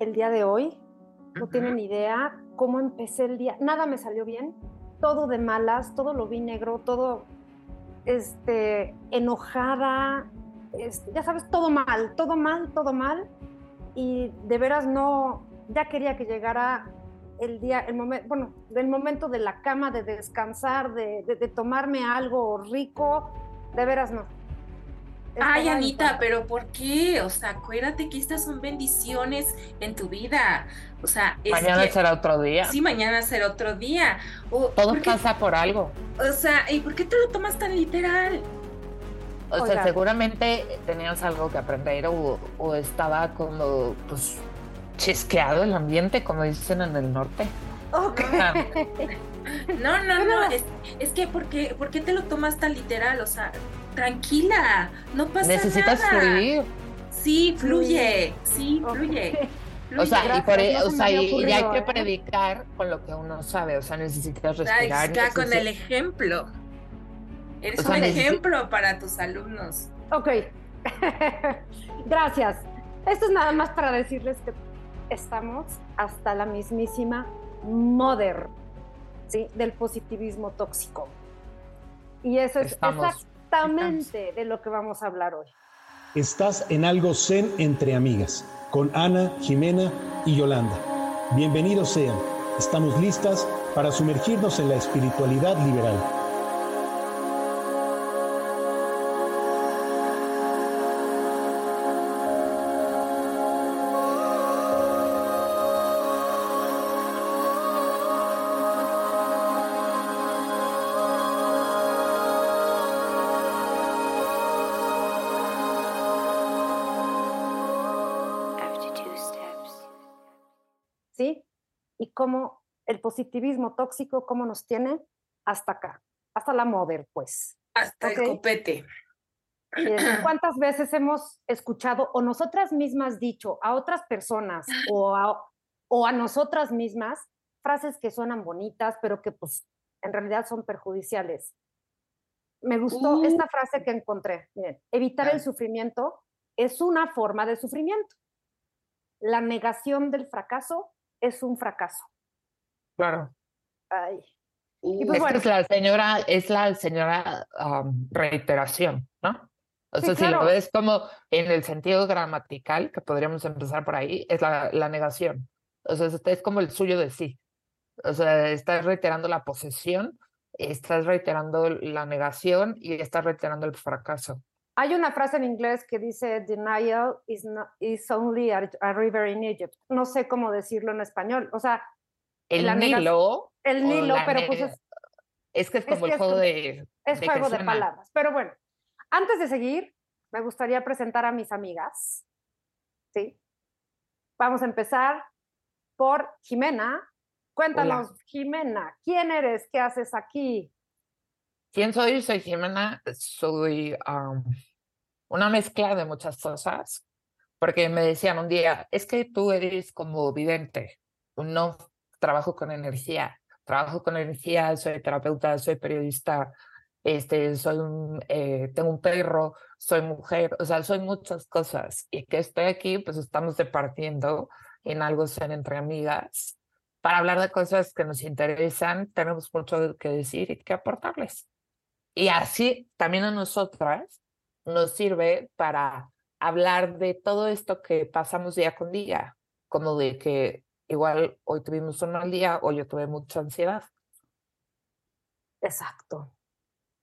el día de hoy. No tienen idea cómo empecé el día. Nada me salió bien. Todo de malas, todo lo vi negro, todo este, enojada. Este, ya sabes, todo mal, todo mal, todo mal. Y de veras no, ya quería que llegara el día, el momento, bueno, del momento de la cama, de descansar, de, de tomarme algo rico. De veras no Ay, Anita, pero ¿por qué? O sea, acuérdate que estas son bendiciones en tu vida. O sea, mañana será otro día. Sí, mañana será otro día. Todo pasa por algo. O sea, ¿y por qué te lo tomas tan literal? O sea, seguramente tenías algo que aprender o, o estaba como, pues, chisqueado el ambiente, como dicen en el norte. Ok. No, no, no, es, es, que ¿por qué, ¿por qué te lo tomas tan literal? O sea, tranquila, no pasa Necesitas nada. fluir. Sí, fluye, sí, fluye. O sea, y, por, e, o sea y, hay que ¿eh? predicar con lo que uno sabe, o sea, necesitas respirar. Está con el ejemplo. Eres un ejemplo para tus alumnos. Ok, gracias. Esto es nada más para decirles que estamos hasta la mismísima mother ¿sí? del positivismo tóxico. Y eso es exactamente de lo que vamos a hablar hoy. Estás en algo zen entre amigas, con Ana, Jimena y Yolanda. Bienvenidos sean. Estamos listas para sumergirnos en la espiritualidad liberal. Cómo el positivismo tóxico, cómo nos tiene hasta acá, hasta la moder, pues. Hasta el copete. ¿Cuántas veces hemos escuchado o nosotras mismas dicho a otras personas o a, o a nosotras mismas frases que suenan bonitas, pero que pues en realidad son perjudiciales? Me gustó uh. esta frase que encontré. Miren, evitar el sufrimiento es una forma de sufrimiento. La negación del fracaso es un fracaso. Claro. Ay. Pues es la señora, es la señora reiteración, ¿no? O sea, si lo ves como en el sentido gramatical, que podríamos empezar por ahí, es la, la negación. O sea, es como el suyo de sí. O sea, estás reiterando la posesión, estás reiterando la negación y estás reiterando el fracaso. Hay una frase en inglés que dice denial is, is only a, river in Egypt. No sé cómo decirlo en español. O sea, el Nilo. El Nilo, pero pues es, es que es como el juego de. Es juego de palabras. Pero bueno, antes de seguir, me gustaría presentar a mis amigas. ¿Sí? Vamos a empezar por Jimena. Cuéntanos, Jimena, ¿quién eres? ¿Qué haces aquí? ¿Quién soy? Soy Jimena. Soy una mezcla de muchas cosas, porque me decían un día, es que tú eres como vidente, no trabajo con energía, trabajo con energía, soy terapeuta, soy periodista, este, soy un, eh, tengo un perro, soy mujer, o sea, soy muchas cosas y que estoy aquí, pues estamos departiendo en algo ser entre amigas para hablar de cosas que nos interesan, tenemos mucho que decir y que aportarles. Y así también a nosotras nos sirve para hablar de todo esto que pasamos día con día, como de que igual hoy tuvimos un mal día o yo tuve mucha ansiedad. Exacto.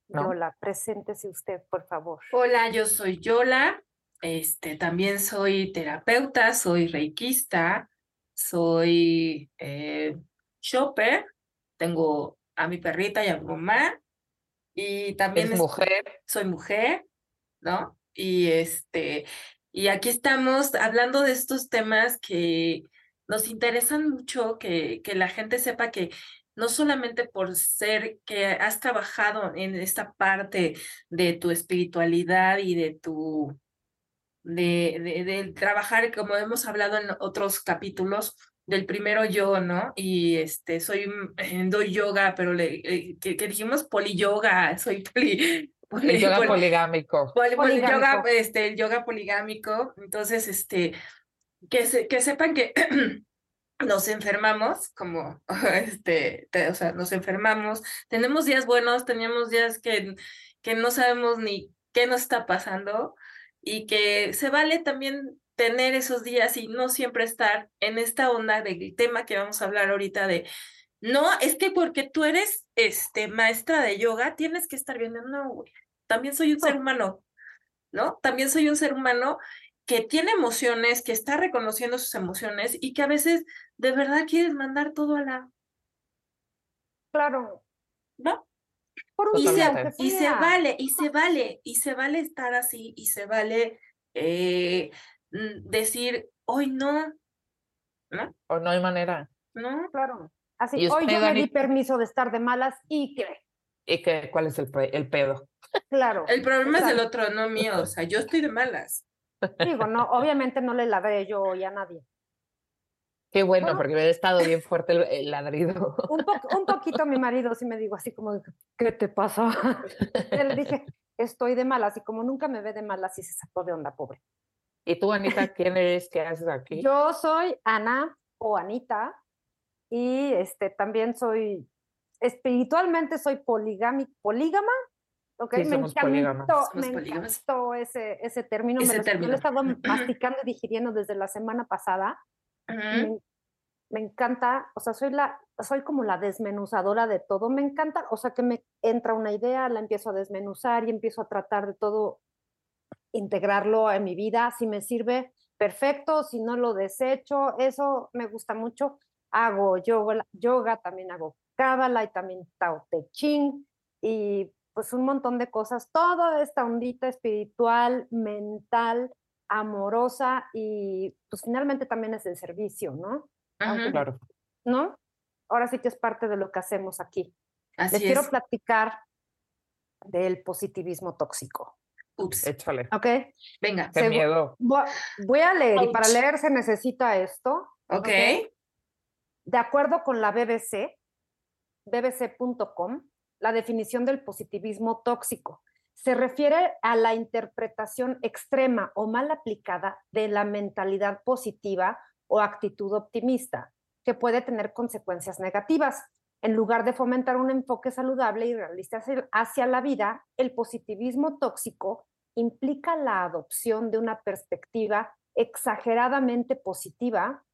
Yola, preséntese usted, por favor. Hola, yo soy Yola. Este, también soy terapeuta, soy reikista, soy eh, shopper, tengo a mi perrita y a mi mamá, y también es mujer. soy mujer, ¿no? Y este, y aquí estamos hablando de estos temas que nos interesan mucho, que, que la gente sepa que no solamente por ser que has trabajado en esta parte de tu espiritualidad y de tu de, de, trabajar, como hemos hablado en otros capítulos, del primero yo, ¿no? Y este, soy, doy yoga, pero le, eh, que, dijimos poliyoga, soy poli, el yoga poligámico. Yoga, este, el yoga poligámico. Entonces, este, que, se, que sepan que nos enfermamos, como, este, o sea, nos enfermamos, tenemos días buenos, tenemos días que, que no sabemos ni qué nos está pasando y que se vale también tener esos días y no siempre estar en esta onda del tema que vamos a hablar ahorita de, no, es que porque tú eres este, maestra de yoga, tienes que estar viendo, no, también soy un ser humano, ¿no? También soy un ser humano que tiene emociones, que está reconociendo sus emociones y que a veces de verdad quieres mandar todo a la... Claro. ¿No? y, se, y se vale, y se vale, y se vale estar así, y se vale eh, mm, decir, hoy no, ¿no? O no hay manera. No, claro. Así, hoy yo me di permiso de estar de malas y qué. ¿Y qué? ¿Cuál es el, el pedo? Claro. El problema es del otro, no mío. O sea, yo estoy de malas. Digo, no, obviamente no le ladré yo hoy a nadie. Qué bueno, porque me ha estado bien fuerte el, ladrido. Un, un poquito mi marido sí me dijo así como, ¿qué te pasa? le dije, estoy de malas y como nunca me ve de malas y se sacó de onda, pobre. ¿Y tú, Anita, quién eres? ¿Qué haces aquí? Yo soy Ana o Anita y este, también soy, espiritualmente soy polígama, Okay, me encantó, me encantó ese, ese término. me lo, he estado masticando y digiriendo desde la semana pasada. me, me, encanta, o sea, soy, la, soy como la desmenuzadora de todo. Me encanta, o sea, que me entra una idea, la empiezo a desmenuzar y empiezo a tratar de todo, integrarlo en mi vida. Si me sirve, perfecto. Si no lo desecho, eso me gusta mucho. Hago yoga, yoga también hago cábala y también Tao Te Ching. Y pues un montón de cosas, toda esta ondita espiritual, mental, amorosa y pues finalmente también es el servicio, ¿no? claro. ¿No? Ahora sí que es parte de lo que hacemos aquí. Les quiero platicar del positivismo tóxico. Ups. Échale. Ok. Venga. Qué miedo. Voy a leer y para leer se necesita esto. Ok. De acuerdo con la BBC, bbc.com, la definición del positivismo tóxico. Se refiere a la interpretación extrema o mal aplicada de la mentalidad positiva o actitud optimista, que puede tener consecuencias negativas. En lugar de fomentar un enfoque saludable y realista hacia la vida, el positivismo tóxico implica la adopción de una perspectiva exageradamente positiva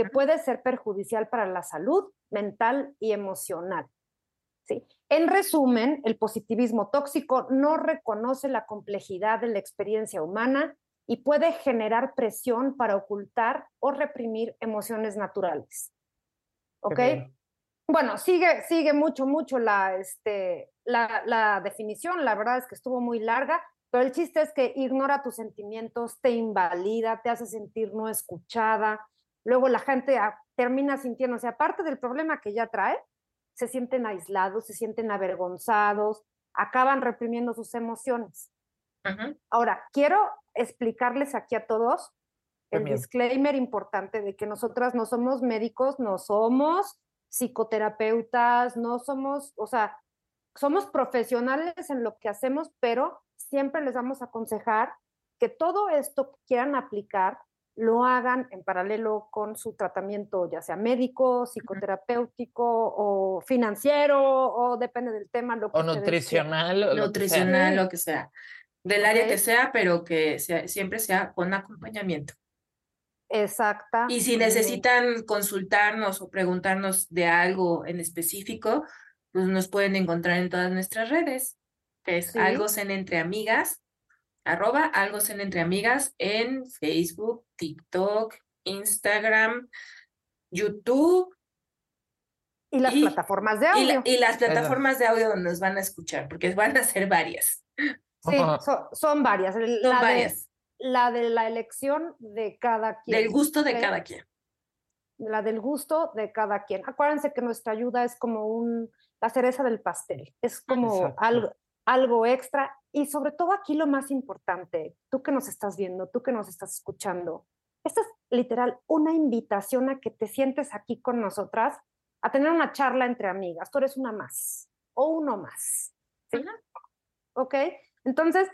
que puede ser perjudicial para la salud mental y emocional. ¿sí? En resumen, el positivismo tóxico no reconoce la complejidad de la experiencia humana y puede generar presión para ocultar o reprimir emociones naturales. ¿Ok? Bueno, sigue, sigue mucho, mucho la, este, la, la definición, la verdad es que estuvo muy larga, pero el chiste es que ignora tus sentimientos, te invalida, te hace sentir no escuchada, luego la gente termina sintiéndose, aparte del problema que ya trae, se sienten aislados, se sienten avergonzados, acaban reprimiendo sus emociones. Ahora, quiero explicarles aquí a todos el disclaimer importante de que nosotras no somos médicos, no somos psicoterapeutas, no somos, o sea, somos profesionales en lo que hacemos, pero siempre les vamos a aconsejar que todo esto que quieran aplicar lo hagan en paralelo con su tratamiento, ya sea médico, psicoterapéutico o financiero, o depende del tema. Lo o nutricional. O nutricional, lo que sea. Del área que sea, pero que sea, siempre sea con acompañamiento. Exacta. Y si necesitan consultarnos o preguntarnos de algo en específico, pues nos pueden encontrar en todas nuestras redes, que es algo en entre amigas arroba algo en entre amigas en Facebook, TikTok, Instagram, YouTube. Y las plataformas de audio. Y, las plataformas de audio donde nos van a escuchar, porque van a ser varias. Sí, son varias. la varias. De, la de la elección de cada quien. Del gusto de cada quien. La del gusto de cada quien. Acuérdense que nuestra ayuda es como un, la cereza del pastel. Es como algo, algo extra y sobre todo aquí lo más importante, tú que nos estás viendo, tú que nos estás escuchando, esta es literal una invitación a que te sientes aquí con nosotras a tener una charla entre amigas. Tú eres una más o uno más. ¿sí? ¿Ok? Entonces,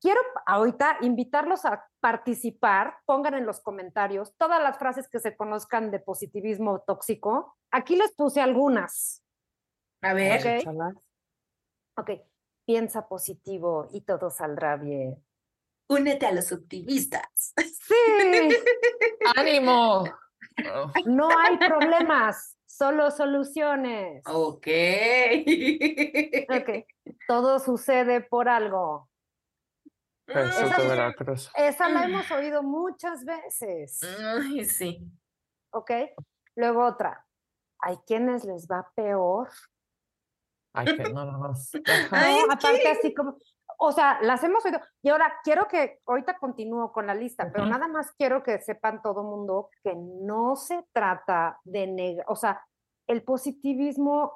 quiero ahorita invitarlos a participar, pongan en los comentarios todas las frases que se conozcan de positivismo tóxico. Aquí les puse algunas. A ver. Ok. Échalas. Piensa positivo y todo saldrá bien. Únete a los optimistas. Sí, ¡Ánimo! Oh, no hay problemas, solo soluciones. Ok. Ok, todo sucede por algo. Jesús Esa- de Veracruz. Esa la hemos oído muchas veces, Ay, sí. ¿ok? Luego otra, hay quienes les va peor. Ay, que no, no, no. Ajá. Ay, No, aparte así como, o sea, las hemos oído. Y ahora quiero que, ahorita continúo con la lista, pero nada más quiero que sepan todo mundo que no se trata de negar, o sea, el positivismo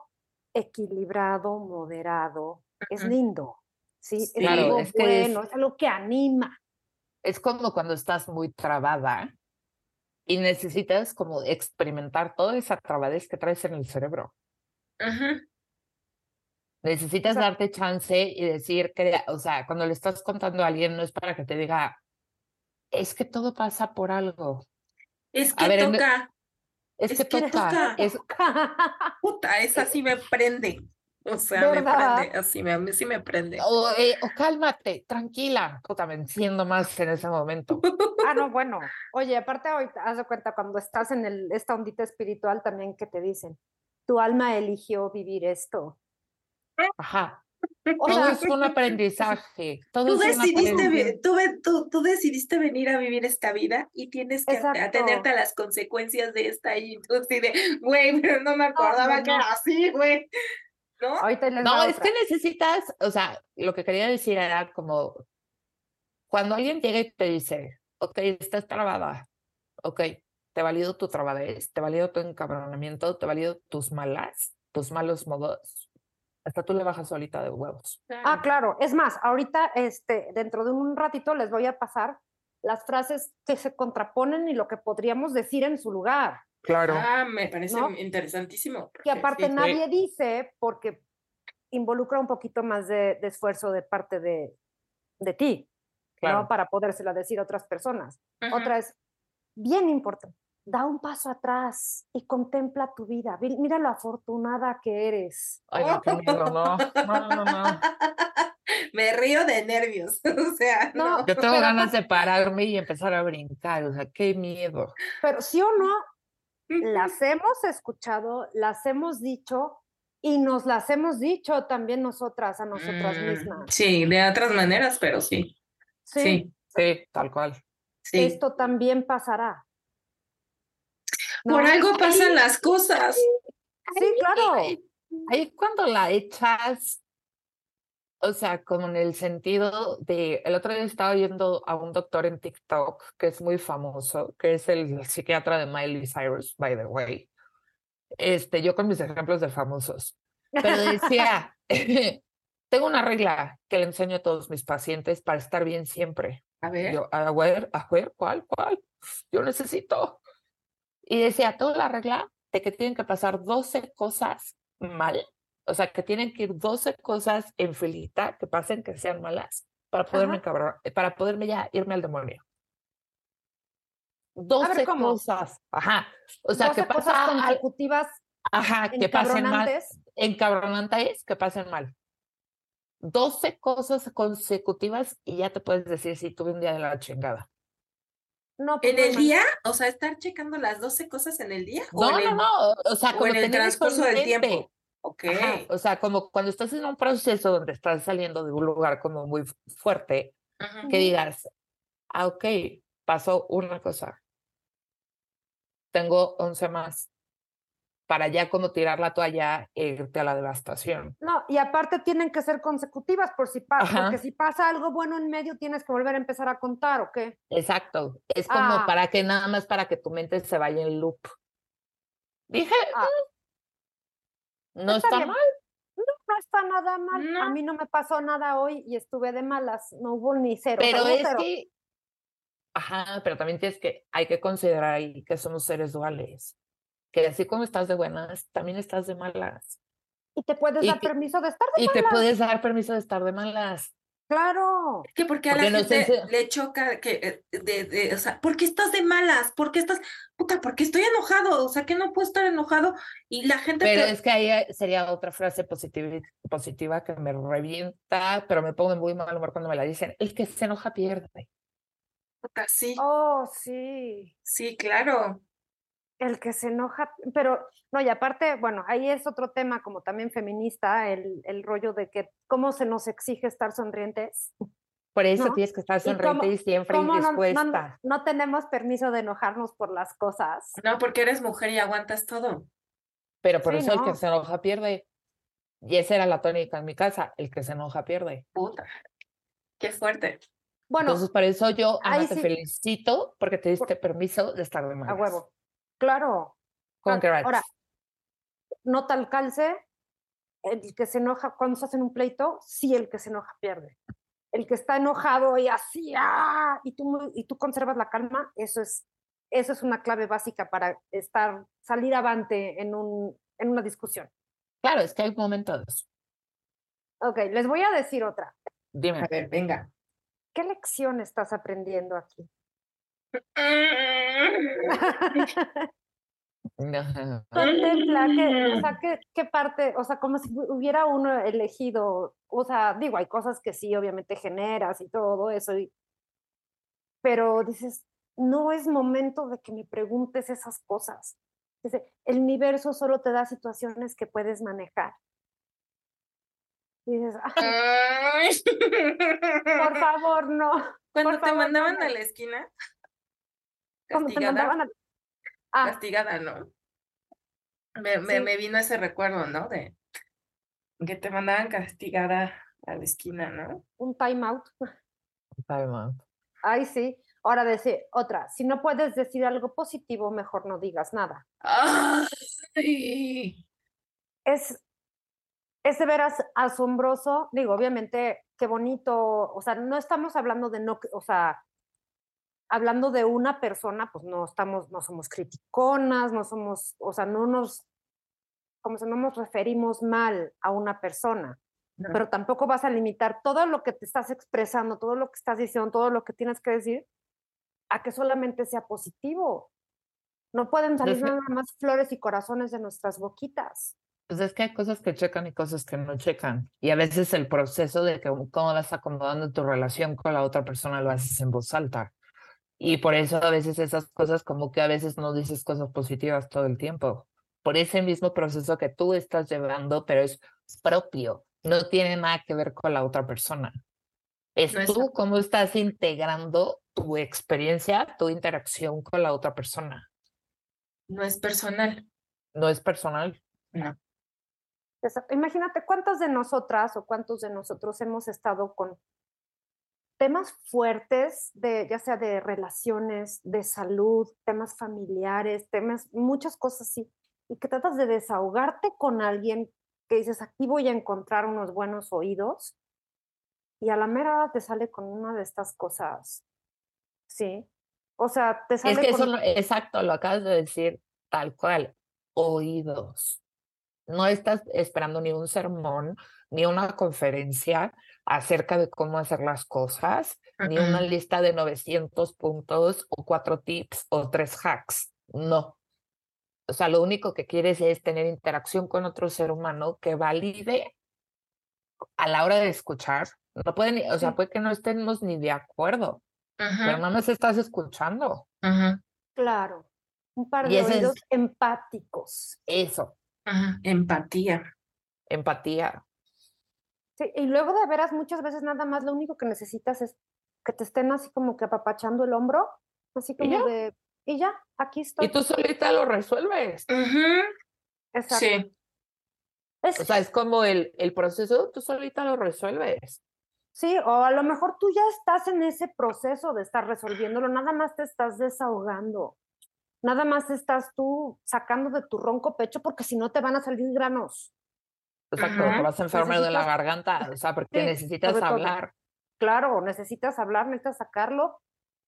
equilibrado, moderado, es lindo, ¿sí? Es Claro, algo es que es- bueno, es algo que anima. Es como cuando estás muy trabada y necesitas como experimentar toda esa trabadez que traes en el cerebro. Ajá. Necesitas sea- darte chance y decir que, o sea, cuando le estás contando a alguien, no es para que te diga, es que todo pasa por algo. Es que ver, toca. Es, Es que, que toca. toca. Es, Puta, esa sí me prende. O sea, me prende. Así me, a mí sí me prende. o, eh, o cálmate, tranquila. Puta, me enciendo más en ese momento. ah, no, bueno. Oye, aparte hoy, haz de cuenta, cuando estás en el, esta ondita espiritual también que te dicen, tu alma eligió vivir esto. Ajá. O Todo sea, es un aprendizaje. Todo Tú es un decidiste, aprendizaje. tú, tú, tú decidiste venir a vivir esta vida y tienes que Exacto. atenerte a las consecuencias de esta y tú así de, güey, pero no me acordaba no, que era así, güey. ¿No? No, es que necesitas, o sea, lo que quería decir era como, cuando alguien llega y te dice, ok, estás trabada, ok, te valido tu trabadez, te valido tu encabronamiento, te valido tus malas, tus malos modos, hasta tú le bajas solita de huevos. Ah, claro. Es más, ahorita, este, dentro de un ratito les voy a pasar las frases que se contraponen y lo que podríamos decir en su lugar. Claro. Ah, me parece ¿No? interesantísimo. Que aparte sí. nadie dice porque involucra un poquito más de, de esfuerzo de parte de, de ti, Claro. ¿no? Para podérsela decir a otras personas. Otra es, bien importante, da un paso atrás y contempla tu vida. Vi- Mira lo afortunada que eres. Ay, no, qué miedo, no, no, no, no. Me río de nervios. O sea, No, no. Yo tengo Pero ganas de pararme y empezar a brincar, o sea, qué miedo. Pero sí o no, las hemos escuchado, las hemos dicho y nos las hemos dicho también nosotras a nosotras Mm, mismas. Sí, de otras maneras, pero sí. Sí, Sí, Sí, tal cual. sí. esto también pasará. Por ¿no? algo pasan las cosas. Sí, claro. Ahí, cuando la echas, o sea, como en el sentido de, el otro día estaba oyendo a un doctor en TikTok que es muy famoso, que es el psiquiatra de Miley Cyrus, by the way. Este, yo con mis ejemplos de famosos. Pero decía, tengo una regla que le enseño a todos mis pacientes para estar bien siempre. A ver. Yo, a ver, a ver, ¿cuál, cuál? Yo necesito. Y decía, toda la regla de que tienen que pasar 12 cosas mal, o sea, que tienen que ir 12 cosas en filita que pasen que sean malas para poderme Ajá. cabrar, para poderme ya irme al demonio. 12 ¿cómo? cosas. Ajá. O sea, que 12 cosas pasa al- consecutivas Ajá, que pasen mal. encabronantes. Encabronantes que pasen mal. 12 cosas consecutivas y ya te puedes decir si tuve un día de la chingada. No, pues ¿En no el día? O sea, estar checando las 12 cosas en el día. ¿O No, no, el- no. O sea, o como en el transcurso del tiempo. Ok. Ajá, O sea, como cuando estás en un proceso donde estás saliendo de un lugar como muy fuerte, Ajá. que digas, ah, ok, pasó una cosa. Tengo 11 más. Para ya como tirar la toalla e irte a la devastación. No, y aparte tienen que ser consecutivas por si pasa, Ajá. porque si pasa algo bueno en medio tienes que volver a empezar a contar, ¿o qué? Exacto. Es como Ah. para que nada más para que tu mente se vaya en loop. Dije, Ah. "Mm, no Está mal. No está nada mal. A No. mí no me pasó nada hoy y estuve de malas. No hubo ni cero. Pero es cero. que, ajá, pero también tienes que, hay que considerar ahí que somos seres duales. Que así como estás de buenas, también estás de malas. Y te puedes y dar que- permiso de estar de Y te malas. puedes dar permiso de estar de malas. Claro. Que porque a Porque la gente le choca que, eh, de, de, o sea, ¿por qué estás de malas? ¿Por qué estás, puta, porque estoy enojado? O sea, que no puedo estar enojado y la gente Pero te- es que ahí eh, sería otra frase positiva, positiva que me revienta, pero me pongo en muy mal humor cuando me la dicen. El que se enoja pierde. puta, sí, Oh, sí. sí, claro. El que se enoja, pero no, y aparte, bueno, ahí es otro tema como también feminista, el, el rollo de que cómo se nos exige estar sonrientes. Por eso ¿No? tienes que estar ¿Y cómo- sonriente y siempre ¿Cómo no, no- tenemos permiso de enojarnos por las cosas? No, porque eres mujer y aguantas todo. Pero por Sí, eso el que se enoja pierde. Y esa era la tónica en mi casa, el que se enoja pierde. Puta, qué fuerte. Bueno, Entonces, por eso yo, Ana, te sí. felicito porque te diste permiso de estar de a malas. huevo. Claro. Congrats. Ahora, nota al calce, el que se enoja, cuando estás en un pleito, sí el que se enoja pierde. El que está enojado y así, ¡ah! y tú, y tú conservas la calma, eso es, eso es una clave básica para estar, salir avante en, un, en una discusión. Claro, es que hay momentos. Ok, les voy a decir otra. Dime. A ver, venga. ¿Qué lección estás aprendiendo aquí? Contempla que, o sea, ¿qué, qué parte, o sea, como si hu- hubiera uno elegido, o sea, digo, hay cosas que sí, obviamente generas y todo eso, y, pero dices, no es momento de que me preguntes esas cosas. Dice, el universo solo te da situaciones que puedes manejar. Y dices, "Ay, por favor, no. Cuando por te favor, no mandaban a la esquina, Cuando te castigada, mandaban a- Ah, castigada, ¿no? Me, me, Sí. me vino ese recuerdo, ¿no? De que te mandaban castigada a la esquina, ¿no? un time out. Time out. Ay, sí. Ahora decir otra, si no puedes decir algo positivo, mejor no digas nada. Ay. Es, es de veras asombroso. Digo, obviamente, qué bonito. O sea, no estamos hablando de no, o sea, hablando de una persona, pues no estamos, no somos criticonas, no somos, o sea, no nos, como si no nos referimos mal a una persona. No. pero tampoco vas a limitar todo lo que te estás expresando, todo lo que estás diciendo, todo lo que tienes que decir, a que solamente sea positivo. No pueden salir Defi- nada más flores y corazones de nuestras boquitas. Pues es que hay cosas que checan y cosas que no checan. Y a veces el proceso de que cómo vas acomodando tu relación con la otra persona lo haces en voz alta. Y por eso a veces esas cosas como que a veces no dices cosas positivas todo el tiempo. Por ese mismo proceso que tú estás llevando, pero es propio. No tiene nada que ver con la otra persona. Es No tú cómo estás integrando tu experiencia, tu interacción con la otra persona. No es personal. No es personal. No. Imagínate cuántas de nosotras o cuántos de nosotros hemos estado con temas fuertes, de, ya sea de relaciones, de salud, temas familiares, temas, muchas cosas así, y que tratas de desahogarte con alguien que dices, aquí voy a encontrar unos buenos oídos, y a la mera hora te sale con una de estas cosas, ¿sí? O sea, te sale Es que con... eso, no- exacto, lo acabas de decir tal cual, oídos. No estás esperando ni un sermón, ni una conferencia acerca de cómo hacer las cosas, ni una Mm-mm. lista de 900 puntos o cuatro tips o tres hacks. No. O sea, lo único que quieres es tener interacción con otro ser humano que valide a la hora de escuchar. No pueden, ni- o sea, puede que no estemos ni de acuerdo, pero nada más estás escuchando. Claro, un par de es- oídos empáticos. Eso, ajá. Empatía. empatía. Sí, y luego de veras muchas veces nada más lo único que necesitas es que te estén así como que apapachando el hombro, así como ya. de, y ya, aquí estoy. Y tú solita lo resuelves. Ujú, Exacto. Sí. Es- O sea, es como el, el proceso, tú solita lo resuelves. sí, o a lo mejor tú ya estás en ese proceso de estar resolviéndolo, nada más te estás desahogando. Nada más estás tú sacando de tu ronco pecho porque si no te van a salir granos. Exacto, Ajá. te vas a enfermar de la Necesitas- garganta, o sea, porque Sí, necesitas sobre todo. hablar. Claro, necesitas hablar, necesitas sacarlo,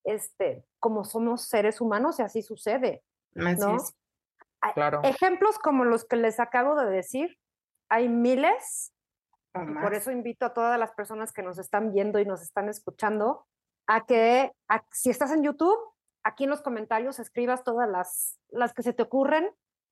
este, como somos seres humanos y así sucede. Así ¿No? es. Claro. Ejemplos como los que les acabo de decir, hay miles Y por eso invito a todas las personas que nos están viendo y nos están escuchando a que, a- si estás en YouTube, aquí en los comentarios escribas todas las, las que se te ocurren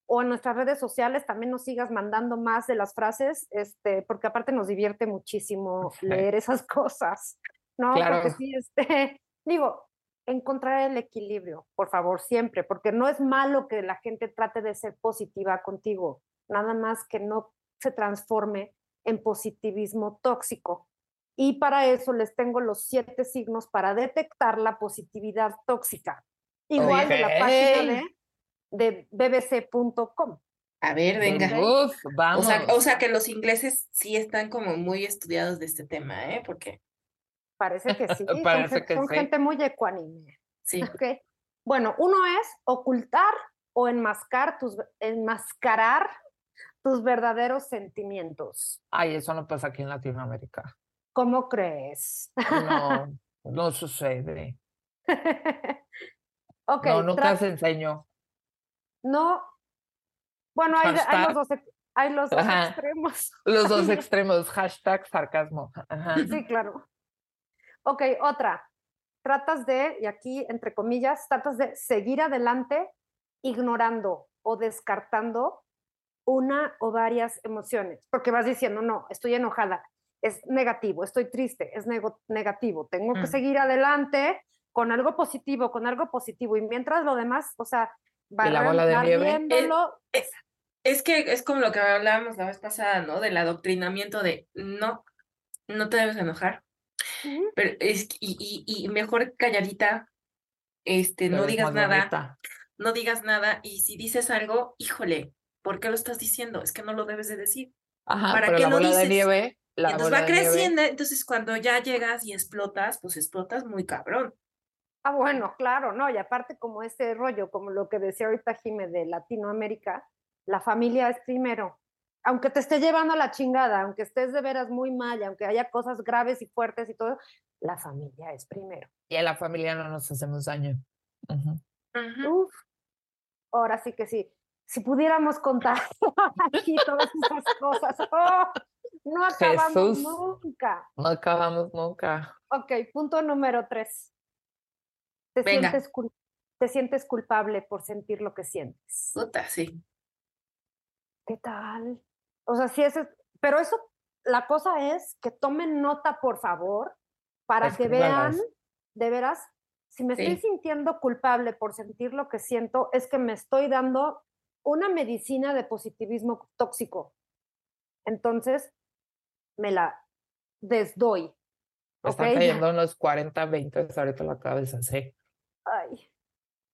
o en nuestras redes sociales también nos sigas mandando más de las frases, este, porque aparte nos divierte muchísimo leer esas cosas, ¿no? Claro. Porque sí, este, digo, encontrar el equilibrio, por favor, siempre, porque no es malo que la gente trate de ser positiva contigo, nada más que no se transforme en positivismo tóxico. Y para eso les tengo los siete signos para detectar la positividad tóxica. Igual de la página de, de bbc.com. A ver, venga. Uf, O vamos. sea, o sea que los ingleses sí están como muy estudiados de este tema, ¿eh? Porque Parece que sí. son Parece gen- que son sí. gente muy ecuánime. sí. ¿ok? Bueno, uno es ocultar o enmascar tus, enmascarar tus verdaderos sentimientos. Ay, eso no pasa aquí en Latinoamérica. ¿Cómo crees? No, no sucede. ok, no, nunca se enseñó. no. Bueno, hay, los dos, hay los dos extremos. Los dos extremos, hashtag sarcasmo. Ajá. Sí, claro. Ok, otra. Tratas de, y aquí entre comillas, tratas de seguir adelante ignorando o descartando una o varias emociones, porque vas diciendo, no, estoy enojada, es negativo, estoy triste, es negativo, tengo que Mm. seguir adelante con algo positivo, con algo positivo, y mientras lo demás, o sea, ¿Y la bola de barran- nieve? barriéndolo, Es que es como lo que hablábamos la vez pasada, ¿no? Del adoctrinamiento de no, no te debes enojar. Pero es, y, y, y mejor calladita, este, Te no digas nada, bonita. no digas nada, y si dices algo, híjole, ¿por qué lo estás diciendo? Es que no lo debes de decir. Ajá, ¿para pero qué la lo bola de nieve, la entonces bola va de nieve, creciendo, entonces cuando ya llegas y explotas, pues explotas muy cabrón. Ah, bueno, claro, no, y aparte como ese rollo, como lo que decía ahorita Jime de Latinoamérica, la familia es primero. Aunque te esté llevando a la chingada, aunque estés de veras muy mal, y aunque haya cosas graves y fuertes y todo, la familia es primero. y en la familia no nos hacemos daño. Ujú. Ujú. Uf, ahora sí que sí. Si pudiéramos contar aquí todas esas cosas, ¡oh! No acabamos Jesús. nunca. No acabamos nunca. Ok, punto número tres. Te Venga. sientes, te sientes culpable por sentir lo que sientes. Puta, sí. ¿Qué tal? O sea, sí es, pero eso, la cosa es que tomen nota, por favor, para que vean, de veras, si me estoy sintiendo culpable por sentir lo que siento, es que me estoy dando una medicina de positivismo tóxico. Entonces, me la desdoy. Están cayendo unos 40, 20 ahorita la cabeza, sí. Ay,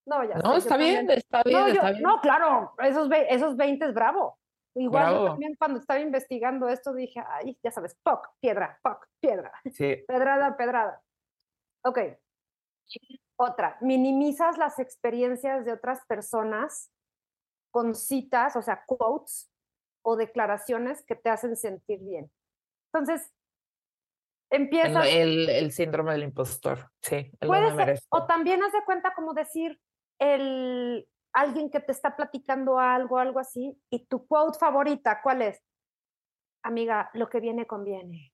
no, ya No, yo está bien, también- está bien, No, yo- está bien. no, claro, esos, esos 20 es bravo. Igual yo Bravo. también cuando estaba investigando esto dije, ay, ya sabes, poc, piedra, poc, piedra, Sí, pedrada, pedrada. Ok. Otra, minimizas las experiencias de otras personas con citas, o sea, quotes o declaraciones que te hacen sentir bien. Entonces, empiezas... el, el síndrome del impostor, sí, Puede ser, o también haz de cuenta como decir el alguien que te está platicando algo, algo así, y tu quote favorita, ¿cuál es? Amiga, lo que viene conviene.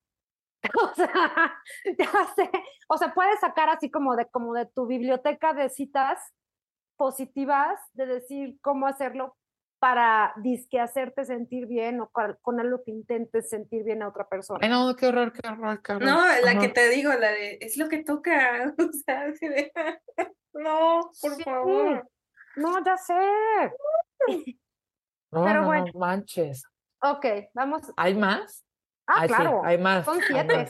O sea, ya sé, o sea, puedes sacar así como de como de tu biblioteca de citas positivas de decir cómo hacerlo para disque hacerte sentir bien o con, con algo que intentes sentir bien a otra persona. Ay, no, qué horror, qué horror, qué horror. No, la que te digo, la de es lo que toca. O sea, de, no, por Sí. favor. No, ya sé. No, pero no, bueno. no manches. Ok, vamos. ¿Hay más? Ah, Ay, sí, claro. hay más. Son hay siete.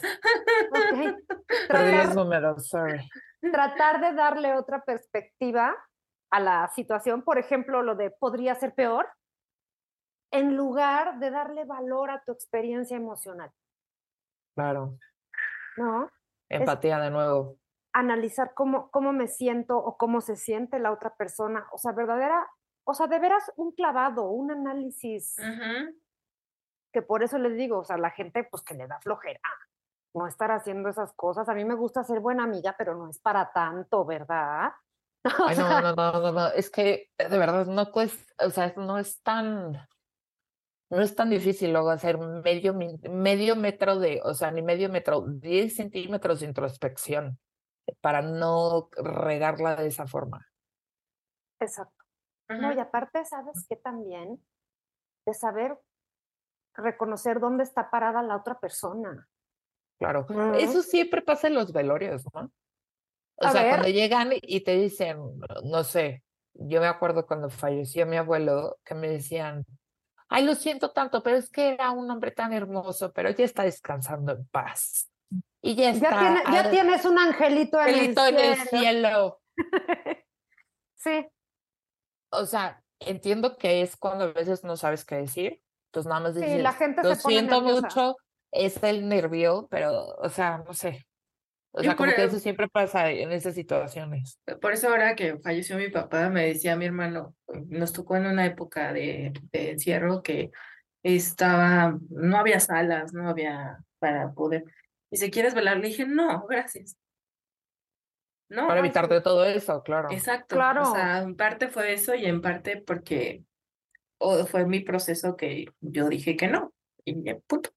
más. Sorry. tratar de darle otra perspectiva a la situación, por ejemplo, lo de podría ser peor, en lugar de darle valor a tu experiencia emocional, Claro. ¿no? Empatía de nuevo. Analizar cómo, cómo me siento o cómo se siente la otra persona, o sea, verdadera, o sea, de veras un clavado, un análisis, que por eso les digo, o sea, la gente pues que le da flojera no estar haciendo esas cosas. A mí me gusta ser buena amiga, pero no es para tanto, ¿verdad? Ay, no, no, no, no, no. Es que de verdad no cuesta, o sea, no es tan, no es tan difícil luego hacer medio, medio metro de, o sea, ni medio metro, 10 centímetros de introspección para no regarla de esa forma. Exacto. No, y aparte, ¿sabes qué también? De saber reconocer dónde está parada la otra persona. Claro. Eso siempre pasa en los velorios, ¿no? O sea, cuando llegan y te dicen, no sé, yo me acuerdo cuando falleció mi abuelo, que me decían, ay, lo siento tanto, pero es que era un hombre tan hermoso, pero ya está descansando en paz. Y ya está. Ya, tienes un angelito en el cielo. En el cielo. sí. O sea, entiendo que es cuando a veces no sabes qué decir. Entonces nada más dices, sí, la gente lo se siento mucho, es el nervio, pero, o sea, no sé. O sea, como que eso siempre pasa en esas situaciones. Por eso ahora que falleció mi papá, me decía mi hermano, nos tocó en una época de, de encierro que estaba, no había salas, no había para poder. Y si quieres velar, le dije, no, gracias. No, para evitarte todo eso, claro. Exacto. Claro. O sea, en parte fue eso y en parte porque o fue mi proceso que yo dije que no. Y punto.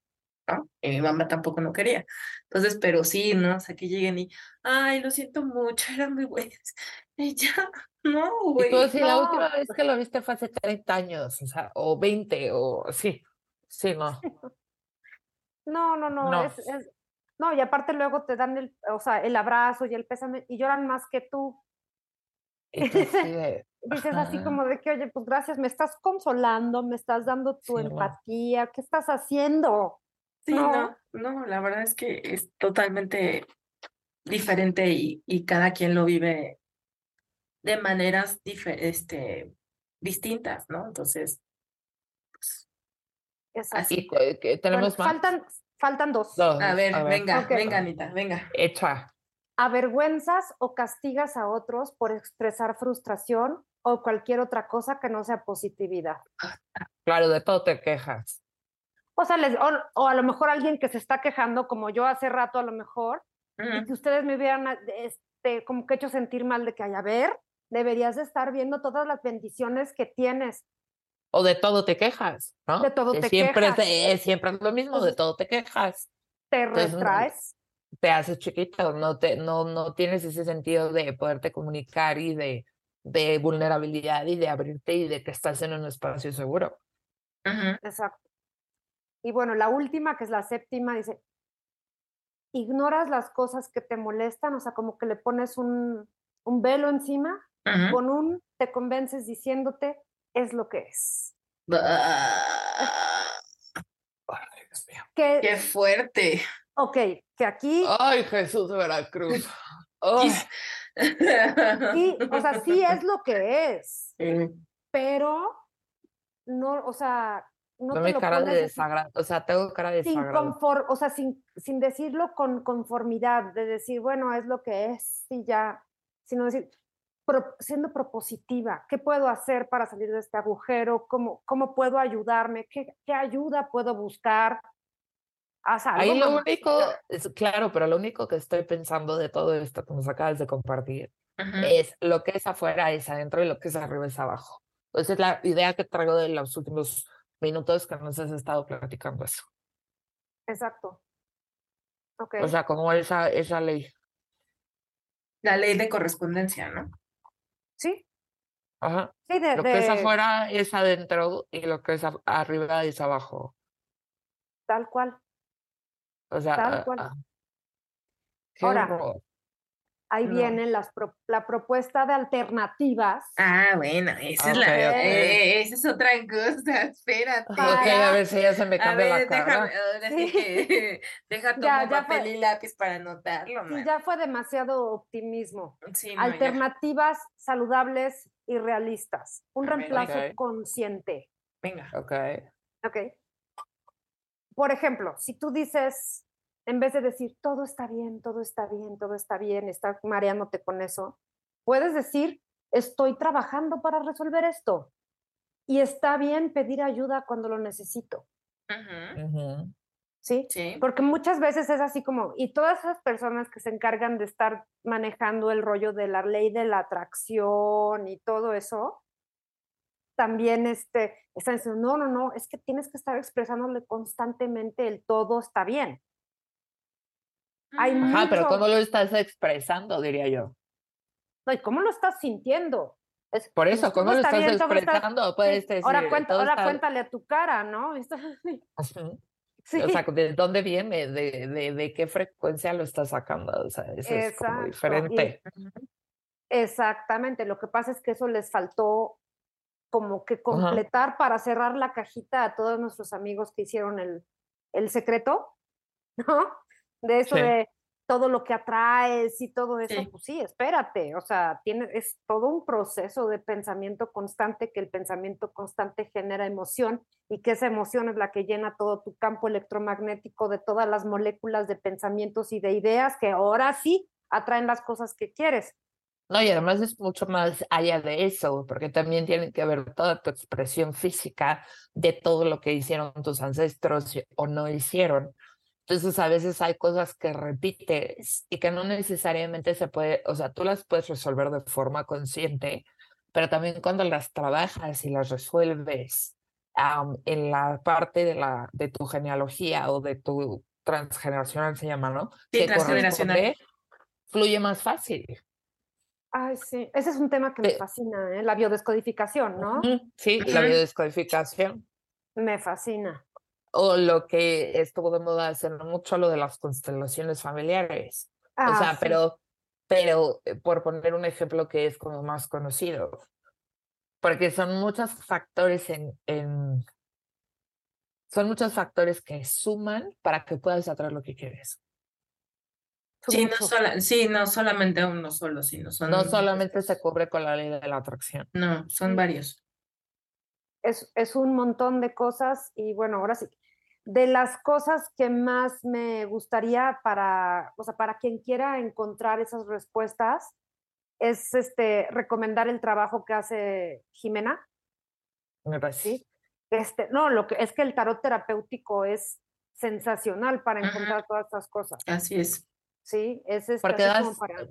Y mi mamá tampoco no quería. Entonces, pero sí, ¿no? O sea, que lleguen y, ay, lo siento mucho, eran muy buenos. Y ya, no, güey. Y tú, la última vez que lo viste fue hace 30 años, o sea, o 20, o sí, sí, no. No, no, no, no. Es, es, no, y aparte luego te dan el, o sea, el abrazo y el pésame, y lloran más que tú. Dices así como de que, oye, pues gracias, me estás consolando, me estás dando tu empatía, ¿qué estás haciendo? Sí, no. no, la verdad es que es totalmente diferente y, y cada quien lo vive de maneras este, distintas, ¿no? Entonces, pues, así. que tenemos más. Faltan, faltan dos. A, ver, venga, venga, Anita, venga. Echa. ¿Avergüenzas o castigas a otros por expresar frustración o cualquier otra cosa que no sea positividad? Claro, de todo te quejas. O sea, o, a lo mejor alguien que se está quejando, como yo hace rato a lo mejor, y que ustedes me hubieran este, como que hecho sentir mal de que, a ver, deberías de estar viendo todas las bendiciones que tienes. O de todo te quejas, ¿no? De todo te siempre quejas. Es, siempre es lo mismo, de todo te quejas. Te retraes. Te haces chiquito, no, te, no, no tienes ese sentido de poderte comunicar y de, de vulnerabilidad y de abrirte y de que estás en un espacio seguro. Exacto. Y bueno, la última, que es la séptima, dice, ignoras las cosas que te molestan, o sea, como que le pones un, un velo encima, con un te convences diciéndote, es lo que es. Qué fuerte. Ok, que aquí... Ay, Jesús de Veracruz. Sí, o sea, sí es lo que es, pero no, o sea, no te cara de desagrado, o sea, tengo cara de sin desagrado. o sea, sin, sin decirlo con conformidad, de decir, bueno, es lo que es y ya, sino decir, siendo propositiva, ¿qué puedo hacer para salir de este agujero? ¿Cómo, cómo puedo ayudarme? ¿Qué, qué ayuda puedo buscar? Ahí lo único, es, claro, pero lo único que estoy pensando de todo esto que nos acabas de compartir es lo que es afuera es adentro y lo que es arriba es abajo. Esa es la idea que traigo de los últimos minutos que nos has estado platicando eso. Exacto. Okay. O sea, como esa, esa ley. La ley de correspondencia, ¿no? Sí. Ajá. Sí, de, lo que es afuera es adentro y lo que es arriba es abajo. Tal cual. O sea, Tal ah, cual. Ah. Ahora, ahí viene las la propuesta de alternativas. Ah, bueno, esa es la eh, esa es otra cosa, espérate. Ok, a ver si ya se me cambia la cara. deja tomar papel y lápiz para anotarlo. Sí, ya fue demasiado optimismo. alternativas saludables y realistas. Un reemplazo consciente. Venga. Ok. Ok. Por ejemplo, si tú dices, en vez de decir todo está bien, todo está bien, todo está bien, estás mareándote con eso, puedes decir estoy trabajando para resolver esto y está bien pedir ayuda cuando lo necesito. ¿Sí? ¿Sí? Porque muchas veces es así como, y todas esas personas que se encargan de estar manejando el rollo de la ley de la atracción y todo eso, también este, están diciendo, no, no, no, es que tienes que estar expresándole constantemente el todo está bien. Hay Ajá, pero ¿cómo lo estás expresando, diría yo? No, ¿y cómo lo estás sintiendo? Es- Por pues, eso, ¿cómo lo está estás bien, está- expresando? sí, Puedes decir, ahora cuenta, ahora está- cuéntale a tu cara, ¿no? Sí. O sea, ¿de dónde viene? ¿De, de, de qué frecuencia lo estás sacando? O sea, eso es como y- diferente. Exactamente, lo que pasa es que eso les faltó como que completar para cerrar la cajita a todos nuestros amigos que hicieron el, el secreto, ¿no? De eso Sí. de todo lo que atraes y todo eso, Sí. pues sí, espérate, o sea, tiene, es todo un proceso de pensamiento constante, que el pensamiento constante genera emoción y que esa emoción es la que llena todo tu campo electromagnético de todas las moléculas de pensamientos y de ideas que ahora sí atraen las cosas que quieres. No, y además es mucho más allá de eso, porque también tiene que ver toda tu expresión física de todo lo que hicieron tus ancestros o no hicieron. Entonces, a veces hay cosas que repites y que no necesariamente se puede, o sea, tú las puedes resolver de forma consciente, pero también cuando las trabajas y las resuelves am, en la parte de, la, de tu genealogía o de tu transgeneracional, se llama, ¿no? Sí, Que transgeneracional. fluye más fácil. Ay, sí, ese es un tema que me fascina, ¿eh? la biodescodificación, ¿no? Sí, la biodescodificación. Me fascina. O lo que estuvo de moda hace mucho, lo de las constelaciones familiares. o Ah, sea, sí. pero, pero eh, por poner un ejemplo que es como más conocido, porque son muchos factores en, en son muchos factores que suman para que puedas atraer lo que quieres. Son Sí, no, sola, sí, no solamente uno solo, sino son. No solamente se cubre con la ley de la atracción. No, son varios. es, es un montón de cosas y bueno, ahora sí, de las cosas que más me gustaría para, o sea, para quien quiera encontrar esas respuestas, es este, recomendar el trabajo que hace Jimena. Me parece. Sí. Este, no, lo que es que el tarot terapéutico es sensacional para Ajá. encontrar todas estas cosas. Así es. Sí, es este, Porque das, para-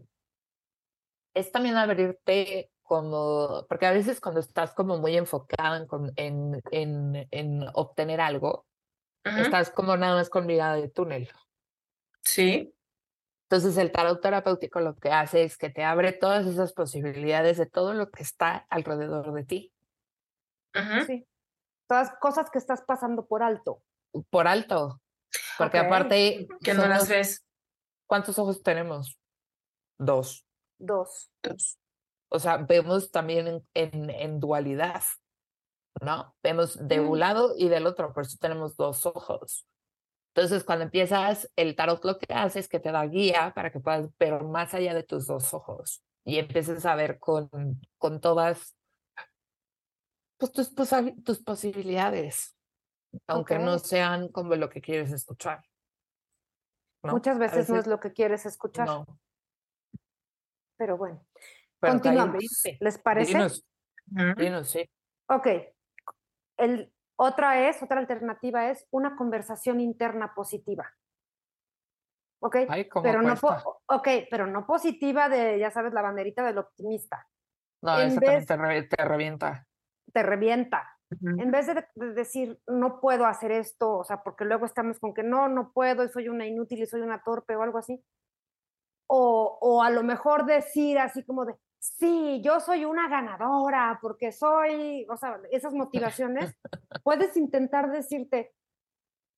es también abrirte como, porque a veces cuando estás como muy enfocado en, en, en, en obtener algo, Ajá. estás como nada más con mirada de túnel. Sí. Entonces el tarot terapéutico lo que hace es que te abre todas esas posibilidades de todo lo que está alrededor de ti, Ajá. sí, todas cosas que estás pasando por alto. por alto. Porque aparte, Que no las ves. ¿cuántos ojos tenemos? Dos. Dos. O sea, vemos también en, en, en dualidad, ¿no? Vemos de un lado y del otro, por eso tenemos dos ojos. Entonces, cuando empiezas, el tarot lo que hace es que te da guía para que puedas ver más allá de tus dos ojos y empieces a ver con, con todas pues, tus, posa- tus posibilidades, aunque no Ok. sean como lo que quieres escuchar. ¿no? Muchas A veces, no es lo que quieres escuchar, no, pero bueno. pero Continuamos. ¿Les parece? Dinos, dinos, sí. Ok. El, otra es, otra alternativa es una conversación interna positiva. ¿Ok? Ay, pero no, pero no positiva de, ya sabes, la banderita del optimista. No, en eso también te, re- te revienta. Te revienta. En vez de, de decir, no puedo hacer esto, o sea, porque luego estamos con que no, no puedo y soy una inútil y soy una torpe o algo así. O, o a lo mejor decir así como de, sí, yo soy una ganadora porque soy, o sea, esas motivaciones, puedes intentar decirte,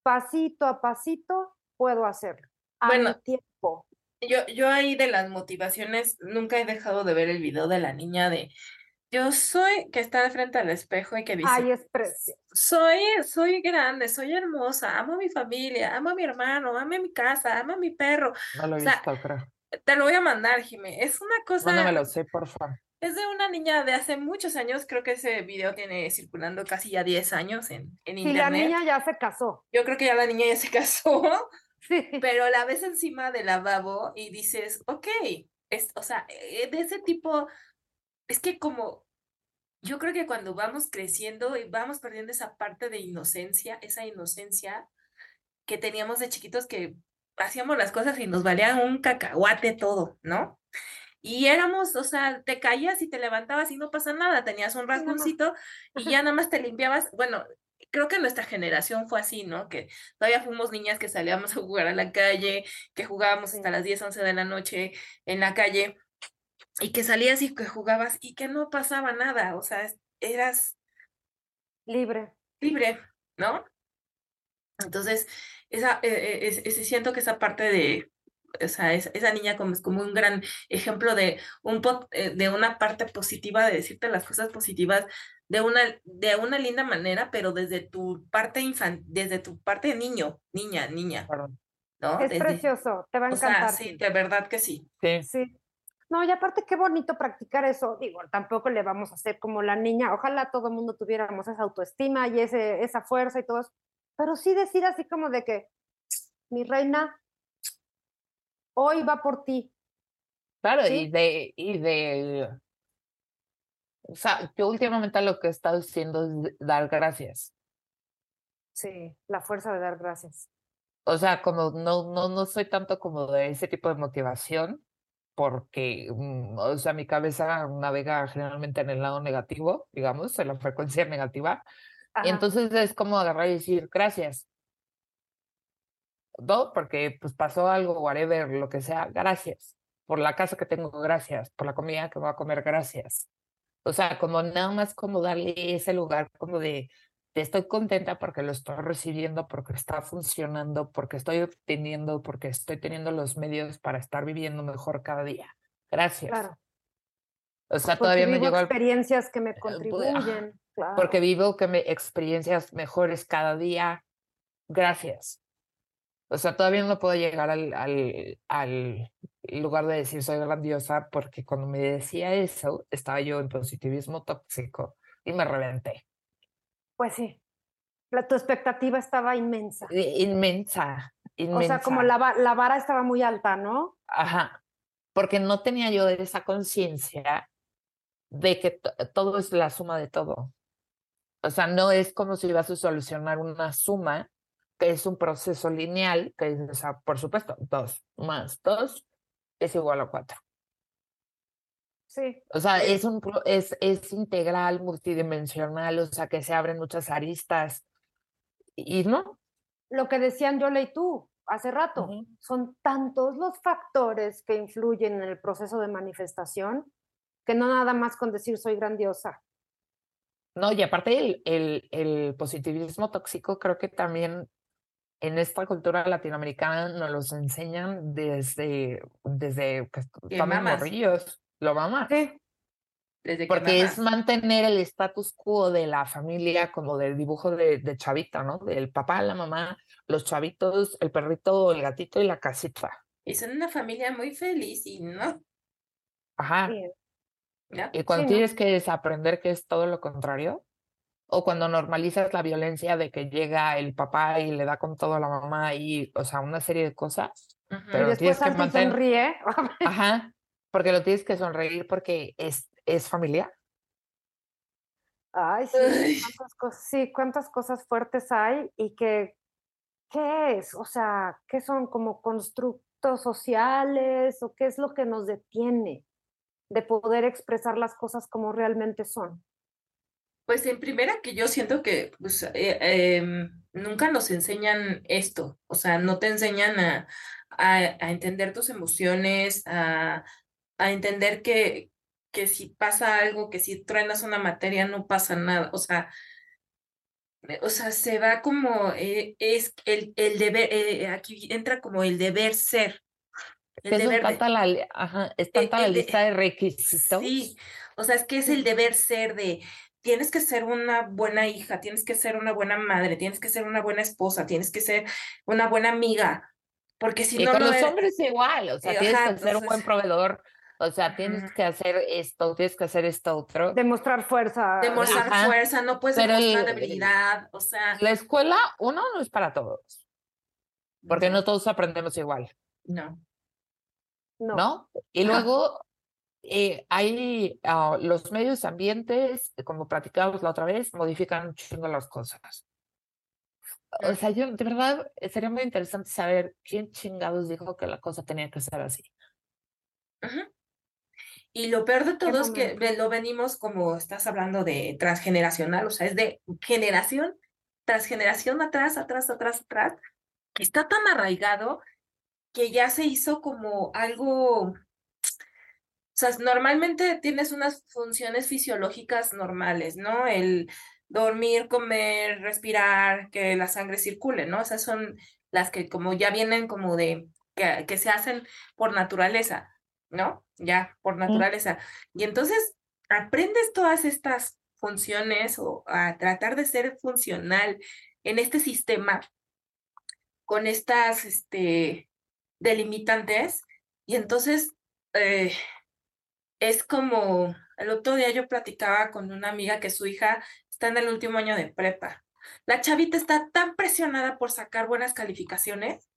pasito a pasito, puedo hacerlo. A mi Bueno. tiempo. Yo, yo ahí de las motivaciones nunca he dejado de ver el video de la niña de yo soy que está frente al espejo y que dice Ay, es precioso. soy, soy grande, soy hermosa, amo a mi familia, amo a mi hermano, amo a mi casa, amo a mi perro. No lo he O sea, visto, creo. Te lo voy a mandar, Jimé. Es una cosa, Mándamelo, sí, por favor. es de una niña de hace muchos años, creo que ese video tiene circulando casi ya 10 años en, en Si la internet. niña ya se casó. Yo creo que ya la niña ya se casó. Sí. pero la ves encima del lavabo y dices, ok, es, o sea, eh, de ese tipo, es que como, yo creo que cuando vamos creciendo y vamos perdiendo esa parte de inocencia, esa inocencia que teníamos de chiquitos que hacíamos las cosas y nos valía un cacahuate todo, ¿no? y éramos, o sea, te caías y te levantabas y no pasa nada, tenías un rasguncito y ya nada más te limpiabas. Bueno, creo que nuestra generación fue así, ¿no? Que todavía fuimos niñas que salíamos a jugar a la calle, que jugábamos hasta las 10, 11 de la noche en la calle y que salías y que jugabas y que no pasaba nada, o sea, eras libre. Libre, ¿no? Entonces, esa, eh, eh, siento que esa parte de, o sea, esa niña como, es como un gran ejemplo de, un, eh, de una parte positiva, de decirte las cosas positivas de una, de una linda manera, pero desde tu parte infan, desde tu parte de niño, niña, niña. ¿no? Es precioso, te va a encantar. sí, de verdad que sí. Sí. Sí. No, y aparte qué bonito practicar eso. Digo, tampoco le vamos a hacer como la niña. Ojalá todo el mundo tuviéramos esa autoestima y ese, esa fuerza y todo eso. Pero sí decir así como de que, mi reina, hoy va por ti. Claro, y de, y de, o sea, yo últimamente lo que he estado haciendo es dar gracias. Sí, la fuerza de dar gracias. O sea, como no, no, no soy tanto como de ese tipo de motivación, porque, mm, o sea, mi cabeza navega generalmente en el lado negativo, digamos, en la frecuencia negativa. Y entonces es como agarrar y decir, gracias. ¿No? Porque pues pasó algo, whatever, lo que sea, gracias. Por la casa que tengo, gracias. Por la comida que voy a comer, gracias. O sea, como nada más como darle ese lugar como de, estoy contenta porque lo estoy recibiendo, porque está funcionando, porque estoy obteniendo, porque estoy teniendo los medios para estar viviendo mejor cada día. Gracias. Claro. O sea, todavía me llegó experiencias que me eh, Porque vivo que me experiencias mejores cada día. Gracias. O sea, todavía no puedo llegar al, al, al lugar de decir soy grandiosa porque cuando me decía eso, estaba yo en positivismo tóxico y me reventé. Pues sí. La, tu expectativa estaba inmensa. Inmensa, inmensa. O sea, como la, la vara estaba muy alta, ¿no? Ajá. Porque no tenía yo esa conciencia de que todo es la suma de todo. O sea, no es como si ibas a solucionar una suma, que es un proceso lineal, que es, o sea, por supuesto, dos más dos es igual a cuatro. Sí. O sea, es, un, es, es integral, multidimensional, o sea, que se abren muchas aristas. Y no. Lo que decían yo y tú hace rato, son tantos los factores que influyen en el proceso de manifestación que no nada más con decir soy grandiosa. No, y aparte el, el, el positivismo tóxico creo que también en esta cultura latinoamericana nos los enseñan desde, desde que estamos morrillos. Lo mamás. Sí. Desde Porque es mantener el status quo de la familia como del dibujo de, de chavita, ¿no? Del papá, la mamá, los chavitos, el perrito, el gatito y la casita. Y son una familia muy feliz y no. Ajá. Y cuando tienes que desaprender que es todo lo contrario, o cuando normalizas la violencia de que llega el papá y le da con todo a la mamá y, o sea, una serie de cosas. Pero y tienes que mantener... sonríe. Ajá, porque lo tienes que sonreír porque es, es familiar. Ay, sí, cuántas cosas, sí, cuántas cosas fuertes hay y que, ¿qué es? O sea, ¿qué son como constructos sociales o qué es lo que nos detiene de poder expresar las cosas como realmente son? Pues en primera que yo siento que pues, eh, em, nunca nos enseñan esto, o sea, no te enseñan a, a, entender tus emociones, a, a entender que, que si pasa algo, que si truenas una materia no pasa nada, o sea, eh, o sea, se va como, eh, es el, el deber, aquí entra como el deber ser. El deber tanta la, ajá, es tanta la lista de requisitos. Sí, o sea, es que es el deber ser de, tienes que ser una buena hija, tienes que ser una buena madre, tienes que ser una buena esposa, tienes que ser una buena amiga, porque si y no... Con los hombres igual, o sea, eh, tienes que ser un buen proveedor, o sea, tienes que hacer esto, tienes que hacer esto otro. Demostrar fuerza. Demostrar fuerza, no puedes demostrar debilidad, o sea... La escuela, uno, no es para todos, porque no todos aprendemos igual. No. No. ¿No? Y luego eh, hay ah, los medios ambientes, como platicábamos la otra vez, modifican un chingo las cosas. O sea, yo de verdad sería muy interesante saber quién chingados dijo que la cosa tenía que ser así. Y lo peor de todo es que lo venimos como estás hablando de transgeneracional, o sea, es de generación tras generación atrás, atrás, atrás, atrás, que está tan arraigado que ya se hizo como algo, o sea, normalmente tienes unas funciones fisiológicas normales, ¿no? El dormir, comer, respirar, que la sangre circule, ¿no? Esas son las que como ya vienen como de, que, que se hacen por naturaleza. ¿no? Ya, por naturaleza. Y entonces aprendes todas estas funciones o a tratar de ser funcional en este sistema con estas este, delimitantes y entonces eh, es como, el otro día yo platicaba con una amiga que su hija está en el último año de prepa. La chavita está tan presionada por sacar buenas calificaciones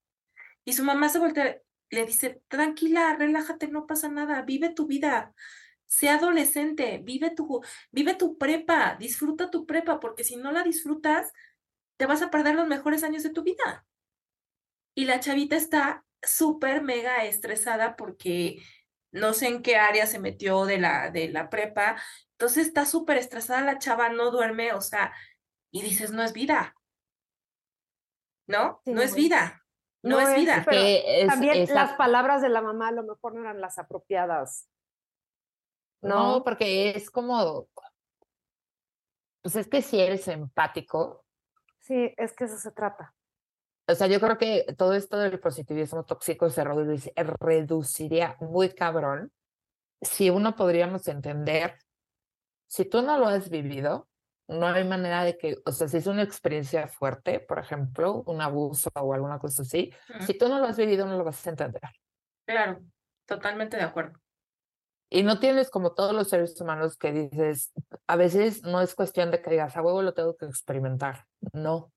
y su mamá se voltea, le dice, tranquila, relájate, no pasa nada, vive tu vida, sea adolescente, vive tu, vive tu prepa, disfruta tu prepa, porque si no la disfrutas, te vas a perder los mejores años de tu vida. Y la chavita está súper mega estresada porque no sé en qué área se metió de la, de la prepa, entonces está súper estresada la chava, no duerme, o sea, y dices, no es vida. ¿No? no es vida. No, es vida. también las palabras de la mamá a lo mejor no eran las apropiadas. No, porque es como, pues es que si eres empático. Sí, es que eso se trata. O sea, yo creo que todo esto del positivismo tóxico se reduciría muy cabrón si uno podríamos entender, si tú no lo has vivido, no hay manera de que, o sea, si es una experiencia fuerte, por ejemplo, un abuso o alguna cosa así, si tú no lo has vivido, no lo vas a entender. Claro, totalmente de acuerdo. Y no tienes como todos los seres humanos que dices, a veces no es cuestión de que digas, a huevo lo tengo que experimentar. No.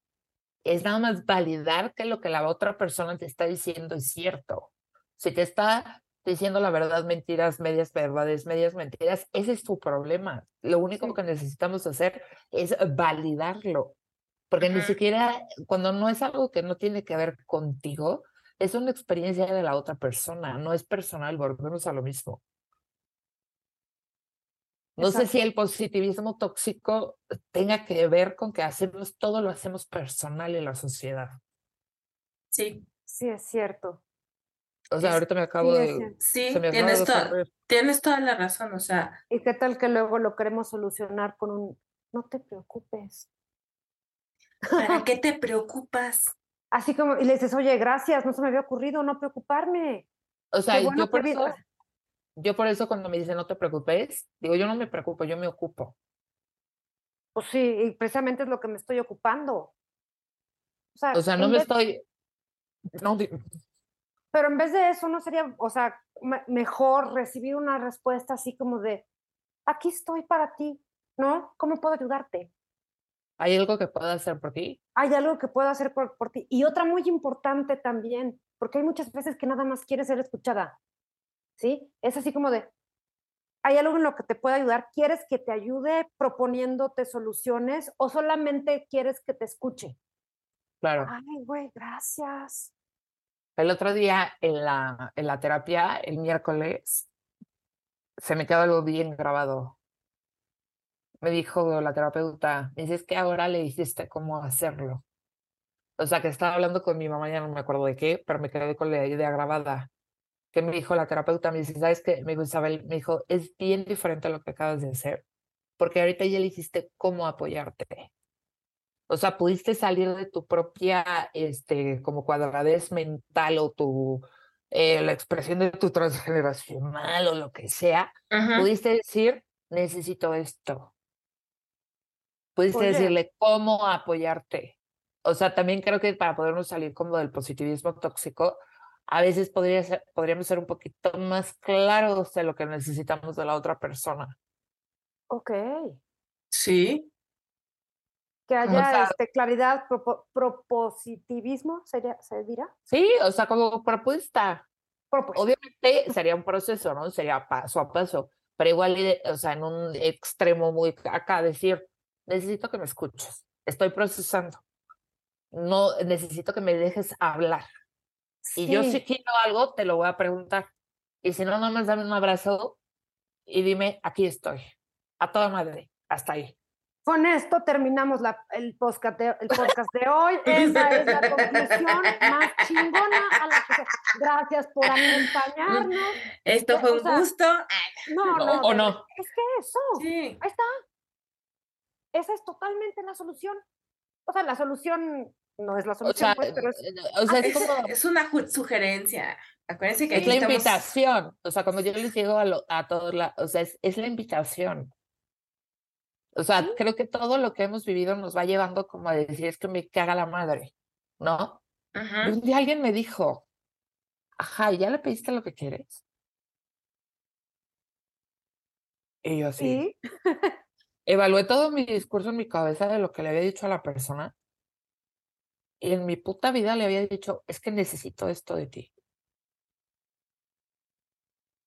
Es nada más validar que lo que la otra persona te está diciendo es cierto. Si te está diciendo la verdad, mentiras, medias verdades, medias mentiras, ese es tu problema. Lo único que necesitamos hacer es validarlo, porque ni siquiera cuando no es algo que no tiene que ver contigo, es una experiencia de la otra persona, no es personal, volvemos a lo mismo. No sé si el positivismo tóxico tenga que ver con que hacemos todo lo hacemos personal en la sociedad. Sí, sí es cierto. O sea, ahorita me acabo de... Sí, tienes, tienes toda la razón, o sea... ¿Y qué tal que luego lo queremos solucionar con un... No te preocupes. ¿Para qué te preocupas? Así como, y le dices, oye, gracias, no se me había ocurrido no preocuparme. O sea, yo, por eso, yo por eso cuando me dicen no te preocupes, digo, yo no me preocupo, yo me ocupo. Pues sí, y precisamente es lo que me estoy ocupando. O sea, no me estoy... No, pero en vez de eso, ¿no sería, o sea, mejor recibir una respuesta así como de, aquí estoy para ti, ¿no? ¿Cómo puedo ayudarte? ¿Hay algo que pueda hacer por ti? Hay algo que puedo hacer por, por ti. Y otra muy importante también, porque hay muchas veces que nada más quieres ser escuchada, ¿sí? Es así como de, ¿hay algo en lo que te pueda ayudar? ¿Quieres que te ayude proponiéndote soluciones o solamente quieres que te escuche? Claro. Ay, güey, gracias. El otro día en la, en la terapia, el miércoles, se me quedó algo bien grabado. Me dijo la terapeuta, me dice, es que ahora le dijiste cómo hacerlo. O sea, que estaba hablando con mi mamá, ya no me acuerdo de qué, pero me quedé con la idea grabada. Que me dijo la terapeuta, me dice, ¿sabes qué? Me dijo Isabel, me dijo, es bien diferente a lo que acabas de hacer, porque ahorita ya le dijiste cómo apoyarte. O sea, pudiste salir de tu propia, este, como cuadradez mental o tu, eh, la expresión de tu transgeneracional o lo que sea. Pudiste decir, necesito esto. Pudiste decirle cómo apoyarte. O sea, también creo que para podernos salir como del positivismo tóxico, a veces podría ser, podríamos ser un poquito más claros de lo que necesitamos de la otra persona. Ok. Sí, que haya este, claridad, propositivismo, ¿sería, ¿se dirá? Sí, o sea, como propuesta. Obviamente sería un proceso, ¿no? Sería paso a paso, pero igual, o sea, en un extremo muy acá, decir, necesito que me escuches, estoy procesando, no, necesito que me dejes hablar. Y yo si quiero algo, te lo voy a preguntar. Y si no, no me dame un abrazo y dime, aquí estoy, a toda madre, hasta ahí. Con esto terminamos la, el, podcast de, el podcast de hoy. Esa es la conclusión más chingona a la que Gracias por acompañarnos. Esto fue un gusto. No, no, ¿O no? Es que eso. Sí. Ahí está. Esa es totalmente la solución. O sea, la solución no es la O solución, sea, pues, pero es, o sea, es Es, como... es una sugerencia. Acuérdense que Es la estamos- invitación, o sea, cuando yo les digo a, lo- a todos, la, o sea, es, es la invitación. O sea, Sí. creo que todo lo que hemos vivido nos va llevando como a decir, es que me caga la madre, ¿no? Y un día alguien me dijo, ajá, ¿y ¿ya le pediste lo que quieres? Y yo así, sí. evalué todo mi discurso en mi cabeza de lo que le había dicho a la persona. En mi puta vida le había dicho, es que necesito esto de ti.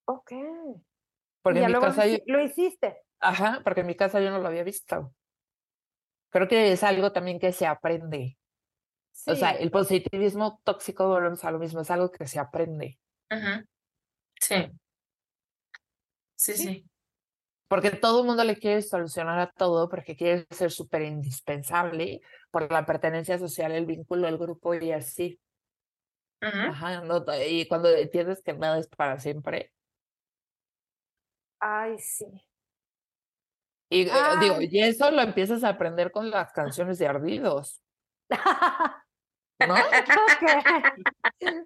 Ok. Porque ya en mi luego casa lo yo- lo hiciste. Ajá, porque en mi casa yo no lo había visto. Creo que es algo también que se aprende. O sea, el positivismo tóxico, volvemos a lo mismo, es algo que se aprende. Sí. Sí, Sí. sí. Porque todo el mundo le quiere solucionar a todo, porque quiere ser súper indispensable por la pertenencia social, el vínculo, el grupo y así. Ujú. Ajá, no, y cuando entiendes que nada es para siempre. Ay, sí. Y eh, digo, Ay. y eso lo empiezas a aprender con las canciones de Ardidos, ¿no? ok.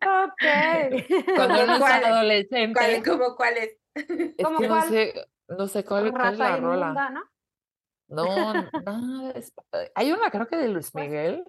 Ok. Cuando ¿Cómo uno es cuál? adolescente. ¿Cuál, cómo cuál es? es ¿Cómo que no cuál? sé, no sé cuál, cuál es la rola. ¿no? No, nada. es- eh, hay una, creo que de Luis Pues Miguel,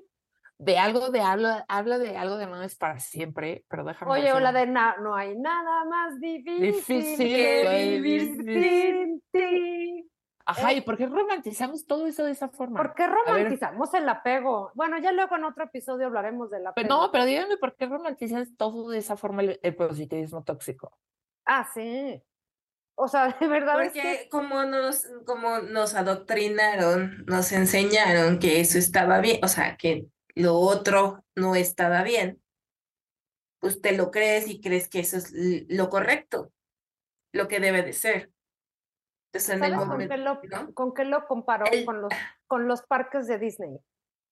de algo de habla, habla de algo de no es para siempre, pero déjame Oye, o la de na- no hay nada más difícil, Difícil que vivir sin ti. Ajá, eh. ¿y por qué romantizamos todo eso de esa forma? ¿Por qué romantizamos el apego? Bueno, ya luego en otro episodio hablaremos del apego. Pero no, pero díganme por qué romantizas todo de esa forma el, el positivismo tóxico. Ah, sí. O sea, de verdad es que Porque como nos, como nos adoctrinaron, nos enseñaron que eso estaba bien, o sea, que lo otro no estaba bien, pues te lo crees y crees que eso es lo correcto, lo que debe de ser. Entonces, en el ¿sabes con momento, qué lo, ¿no? con qué lo comparó? El- Con los, con los parques de Disney.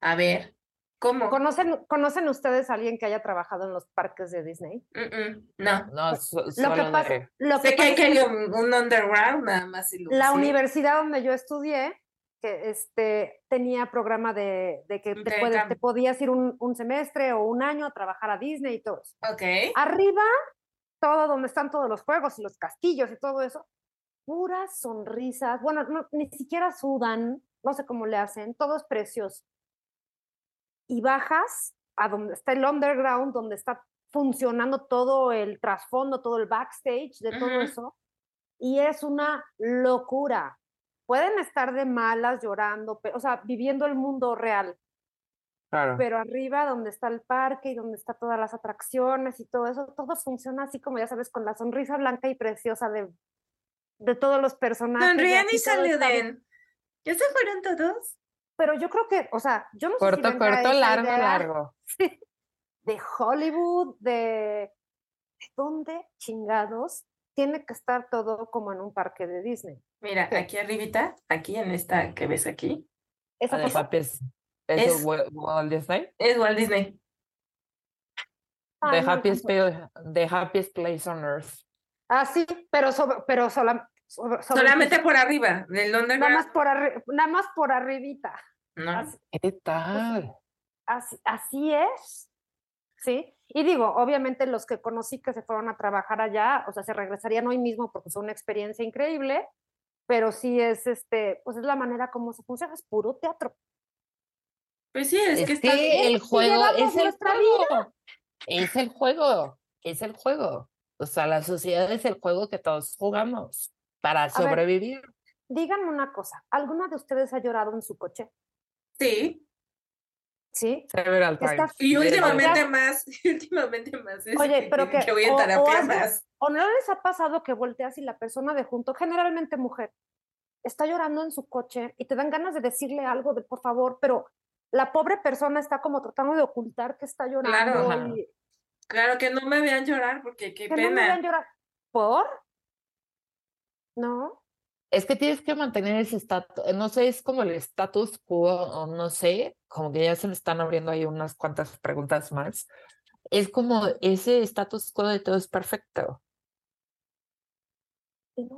A ver, ¿cómo? ¿Conocen, ¿Conocen ustedes a alguien que haya trabajado en los parques de Disney? Mm, mm, no. No, so- Lo solo que pasa, de- lo que Sé que hay que es que un, un underground, nada más. y la universidad donde yo estudié, que este, tenía programa de, de que te, puedes- te podías ir un, un semestre o un año a trabajar a Disney y todo eso. Ok. Arriba, todo donde están todos los juegos y los castillos y todo eso, puras sonrisas. Bueno, no, ni siquiera sudan, no sé cómo le hacen, todo es precioso. Y bajas a donde está el underground, donde está funcionando todo el trasfondo, todo el backstage de todo eso, y es una locura. Pueden estar de malas, llorando, pe- o sea, viviendo el mundo real, Claro. pero arriba donde está el parque y donde está todas las atracciones y todo eso, todo funciona así como ya sabes, con la sonrisa blanca y preciosa de, de todos los personajes. Sonrían y bien. saluden. ¿Ya se fueron todos? Pero yo creo que, o sea, yo no sé si Corto, corto, largo, idea largo. de Hollywood, de, ¿de dónde chingados tiene que estar todo como en un parque de Disney. Mira, ¿Qué? aquí arribita, aquí en esta que ves aquí, Esa Ah, es- ¿Eso Es- Wa- Walt Disney? es Walt Disney. The no happiest, alcanzo. pla- the happiest place on earth. Ah, sí, pero, sobre, pero sola- sobre- sobre el Solamente por arriba, del nada más por arri- nada más por arribita. No. Así, ¿Qué tal? así, así es, ¿sí? Y digo, obviamente los que conocí que se fueron a trabajar allá, o sea, se regresarían hoy mismo porque fue una experiencia increíble, pero sí es, este, pues es la manera como se funciona, es puro teatro. Pues sí, es, Es que que, está el juego llevamos es el nuestra juego. Es el juego. Es el juego. O sea, la sociedad es el juego que todos jugamos para ver. sobrevivir. Díganme una cosa, ¿alguna de ustedes ha llorado en su coche? Sí. ¿Sí? Times. Y Yes, últimamente más, y últimamente más. es Oye, que- pero que, que voy en o- terapia más. ¿O no les ha pasado que volteas y la persona de junto, generalmente mujer, está llorando en su coche y te dan ganas de decirle algo de por favor, pero la pobre persona está como tratando de ocultar que está llorando Claro. y Claro que no me vean llorar porque qué que no me pena. vean llorar. ¿Por? No. Es que tienes que mantener ese estatus, no sé, es como el status quo, o no sé, como que ya se me están abriendo ahí unas cuantas preguntas más. Es como ese status quo de todo es perfecto.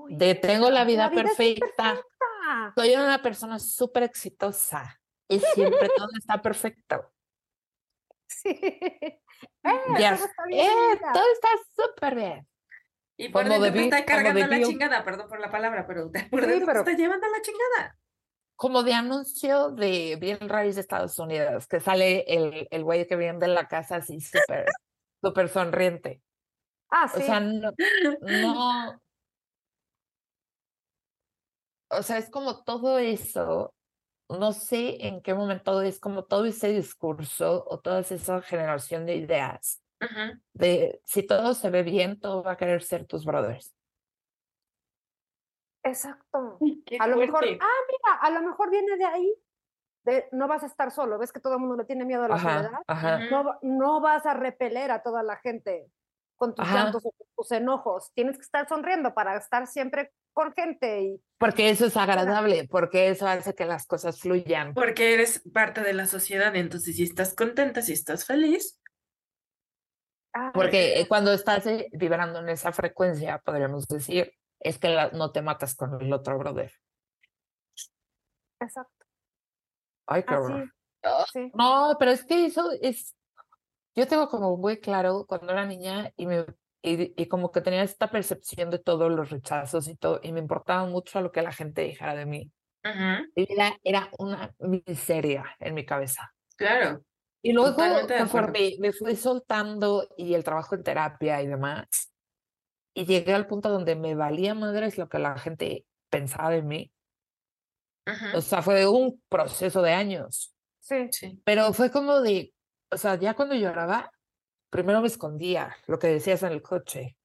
De tengo la vida, perfecta. Soy una persona súper exitosa y siempre todo está perfecto. Sí. Ya, eh, todo está súper bien. Y por dentro te debí- está cuando cargando la chingada, perdón por la palabra, pero te- por Sí, dentro te pero- está llevando la chingada. Como de anuncio de Bien Raíz de Estados Unidos, que sale el, el güey que viene de la casa así súper, súper sonriente. Ah, sí. O sea, no, no. O sea, es como todo eso, no sé en qué momento es como todo ese discurso o toda esa generación de ideas De si todo se ve bien, todo va a querer ser tus brothers. Exacto. Qué A lo mejor, ah, mira, a lo mejor viene de ahí. De, no vas a estar solo. ¿Ves que todo el mundo le tiene miedo a la Ajá, soledad? ajá. No, no vas a repeler a toda la gente con tus llantos o con tus enojos. Tienes que estar sonriendo para estar siempre con gente y Porque eso es agradable, porque eso hace que las cosas fluyan. Porque eres parte de la sociedad, entonces si estás contenta, si estás feliz, Porque eh, cuando estás eh, vibrando en esa frecuencia, podríamos decir, es que la- no te matas con el otro brother. exacto. Ay, qué Así, horror. sí. No, pero es que eso es, yo tengo como muy claro cuando era niña y me y, y como que tenía esta percepción de todos los rechazos y todo, y me importaba mucho lo que la gente dijera de mí. Mi vida era una miseria en mi cabeza. claro. Y luego, Totalmente conforme me fui soltando y el trabajo en terapia y demás, y llegué al punto donde me valía madres lo que la gente pensaba de mí. Ujú, O sea, fue un proceso de años, Sí. Sí. pero fue como de, o sea, ya cuando lloraba, primero me escondía lo que decías en el coche.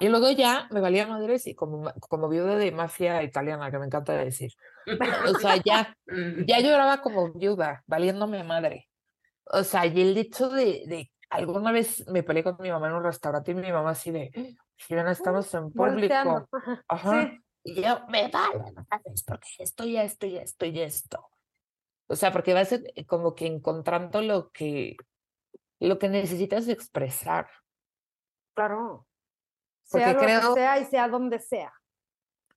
Y luego ya me valía madres y como, como viuda de mafia italiana, que me encanta decir. O sea, ya, ya lloraba como viuda, valiéndome madre. O sea, y el hecho de, de alguna vez me peleé con mi mamá en un restaurante y mi mamá así de, Jimena, estamos en público. Ajá. Ajá. Sí. Y yo, me vale madres, porque esto y esto y esto y esto. O sea, porque vas eh, como que encontrando lo que, lo que necesitas expresar. Claro. Porque Sea lo creo- que sea y sea donde sea.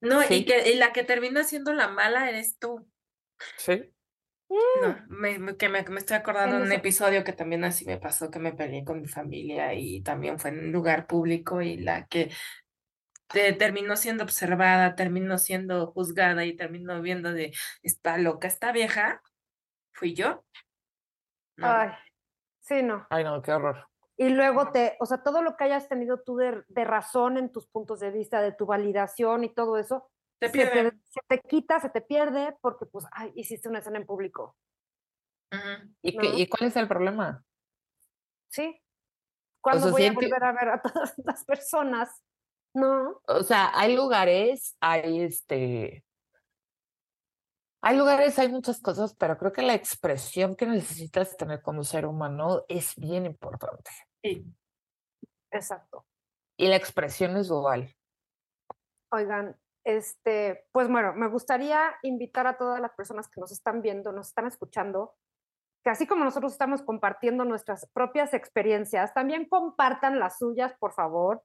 No, Sí. y que y la que termina siendo la mala eres tú. Sí. No, me, me- que me, me estoy acordando de un episodio que también así me pasó, que me peleé con mi familia y también fue en un lugar público y la que te- terminó siendo observada, terminó siendo juzgada y terminó viendo de, está loca esta vieja, fui yo. No, Ay, sí, no. Ay, no, qué horror. Y luego te, o sea, todo lo que hayas tenido tú de, de razón en tus puntos de vista, de tu validación y todo eso, te se te, se te quita, se te pierde porque, pues, ay, hiciste una escena en público. ¿Y, qué-. ¿Y cuál es el problema? ¿Sí? ¿Cuándo sea, voy a volver a ver a todas las personas? No. O sea, hay lugares, hay este. Hay lugares, hay muchas cosas, pero creo que la expresión que necesitas tener como ser humano es bien importante. Sí. Exacto. Y la expresión es dual. Oigan, este, pues bueno, me gustaría invitar a todas las personas que nos están viendo, nos están escuchando, que así como nosotros estamos compartiendo nuestras propias experiencias, también compartan las suyas, por favor.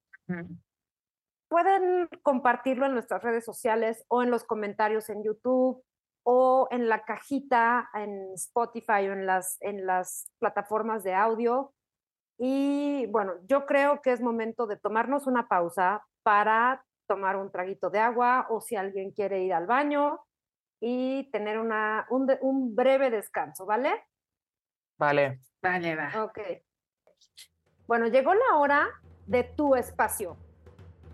Pueden compartirlo en nuestras redes sociales o en los comentarios en YouTube o en la cajita en Spotify o en las, en las plataformas de audio. Y bueno, yo creo que es momento de tomarnos una pausa para tomar un traguito de agua o si alguien quiere ir al baño y tener una, un, de- un breve descanso, ¿vale? Vale. Vale, va. Ok. Bueno, llegó la hora de tu espacio,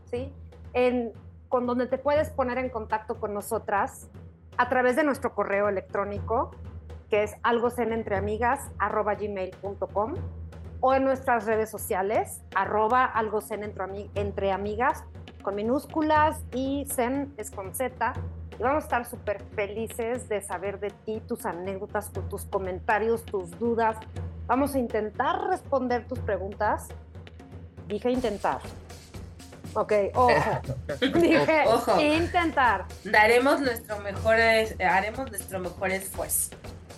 ¿sí? En, con donde te puedes poner en contacto con nosotras a través de nuestro correo electrónico, que es algocenentreamigas.gmail.com o en nuestras redes sociales, arroba algocen con minúsculas y zen es con Z. Y vamos a estar súper felices de saber de ti, tus anécdotas, tu- tus comentarios, tus dudas. Vamos a intentar responder tus preguntas. Dije intentar. Ok, ojo. Dije, Ojo. intentar. Daremos nuestro mejor, es- haremos nuestro mejor esfuerzo.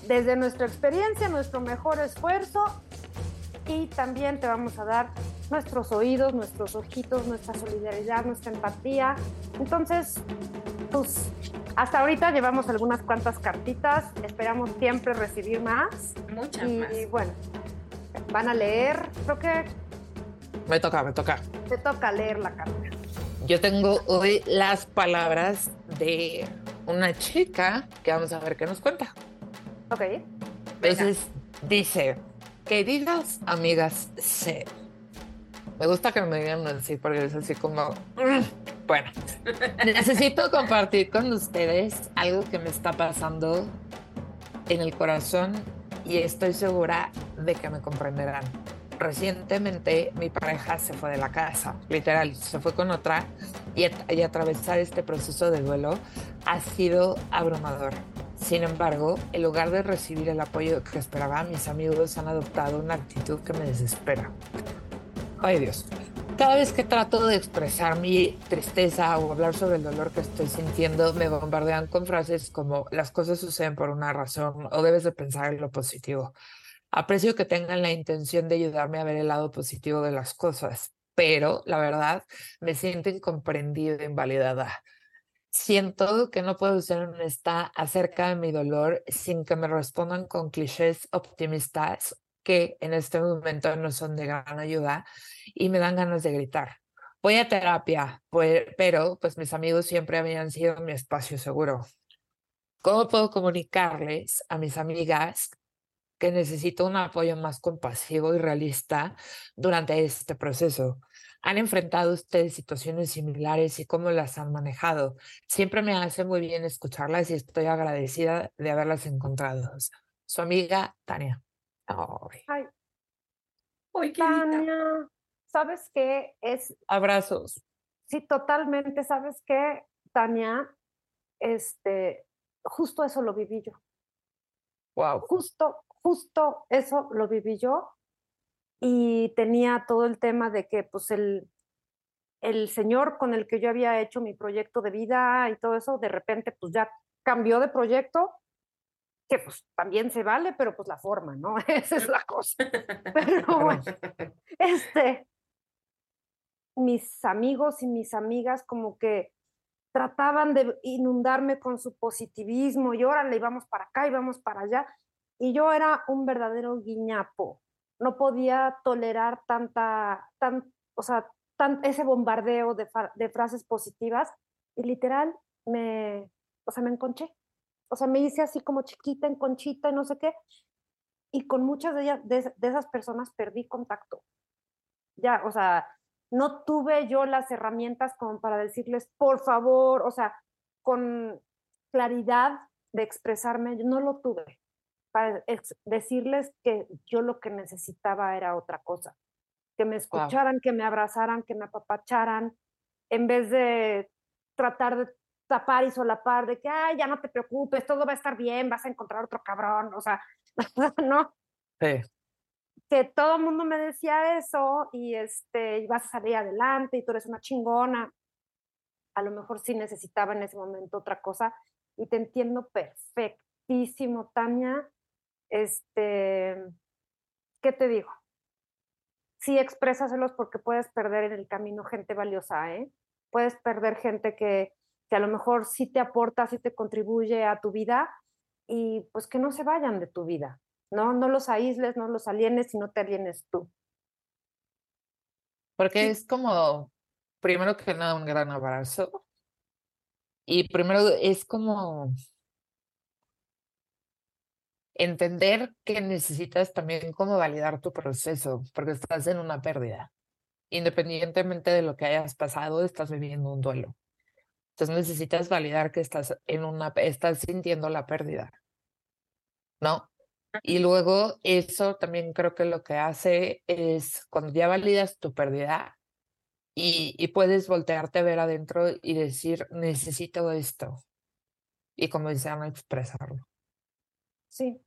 Desde nuestra experiencia, nuestro mejor esfuerzo. Y también te vamos a dar nuestros oídos, nuestros ojitos, nuestra solidaridad, nuestra empatía. Entonces, pues hasta ahorita llevamos algunas cuantas cartitas. Esperamos siempre recibir más. Muchas Y más. bueno, van a leer. Creo que Me toca, me toca. te toca leer la carta. Yo tengo hoy las palabras de una chica que vamos a ver qué nos cuenta. Ok. Entonces dice, queridas amigas C. Me gusta que me digan así porque es así como, "Mm". bueno, necesito compartir con ustedes algo que me está pasando en el corazón y estoy segura de que me comprenderán. Recientemente mi pareja se fue de la casa, literal, se fue con otra y, y atravesar este proceso de duelo ha sido abrumador. Sin embargo, en lugar de recibir el apoyo que esperaba, mis amigos han adoptado una actitud que me desespera. Ay Dios. Cada vez que trato de expresar mi tristeza o hablar sobre el dolor que estoy sintiendo, me bombardean con frases como las cosas suceden por una razón o debes de pensar en lo positivo. Aprecio que tengan la intención de ayudarme a ver el lado positivo de las cosas, pero la verdad me siento incomprendida e invalidada. Siento que no puedo ser honesta acerca de mi dolor sin que me respondan con clichés optimistas que en este momento no son de gran ayuda y me dan ganas de gritar. Voy a terapia, pero pues mis amigos siempre habían sido mi espacio seguro. ¿Cómo puedo comunicarles a mis amigas que necesito un apoyo más compasivo y realista durante este proceso? ¿Han enfrentado ustedes situaciones similares y cómo las han manejado? Siempre me hace muy bien escucharlas y estoy agradecida de haberlas encontrado. Su amiga Tania. Ay. Tania, ¿sabes qué? Es, abrazos. sí, totalmente, ¿sabes qué, Tania? Este, justo eso lo viví yo. Wow. Justo, justo eso lo viví yo. Y tenía todo el tema de que, pues, el, el señor con el que yo había hecho mi proyecto de vida y todo eso, de repente, pues ya cambió de proyecto, que pues también se vale, pero pues la forma, ¿no? Esa es la cosa. Pero bueno, este, mis amigos y mis amigas como que trataban de inundarme con su positivismo y órale, íbamos para acá, íbamos para allá. Y yo era un verdadero guiñapo. No podía tolerar tanta, tan, o sea, tan, ese bombardeo de, de frases positivas y literal me, o sea, me enconché. O sea, me hice así como chiquita, en conchita y no sé qué. Y con muchas de ellas, de esas personas perdí contacto. Ya, o sea, no tuve yo las herramientas como para decirles, por favor, o sea, con claridad de expresarme, yo no lo tuve para decirles que yo lo que necesitaba era otra cosa, que me escucharan, que me abrazaran, que me apapacharan, en vez de tratar de tapar y solapar, de que, ay, ya no te preocupes, todo va a estar bien, vas a encontrar otro cabrón, o sea, no, Sí. Que todo el mundo me decía eso y este, vas a salir adelante y tú eres una chingona. A lo mejor sí necesitaba en ese momento otra cosa y te entiendo perfectísimo, Tania. Este, ¿qué te digo? Sí, exprésaselos porque puedes perder en el camino gente valiosa, ¿eh? Puedes perder gente que, que a lo mejor sí te aporta, sí te contribuye a tu vida y pues que no se vayan de tu vida. No, no los aísles, no los alienes y no te alienes tú. Porque es como, primero que nada, un gran abrazo. Y primero es como entender que necesitas también como validar tu proceso, porque estás en una pérdida. Independientemente de lo que hayas pasado, estás viviendo un duelo. Entonces necesitas validar que estás en una, estás sintiendo la pérdida. ¿No? Y luego eso también creo que lo que hace es cuando ya validas tu pérdida y, y puedes voltearte a ver adentro y decir, necesito esto. Y como Ana, expresarlo. Sí.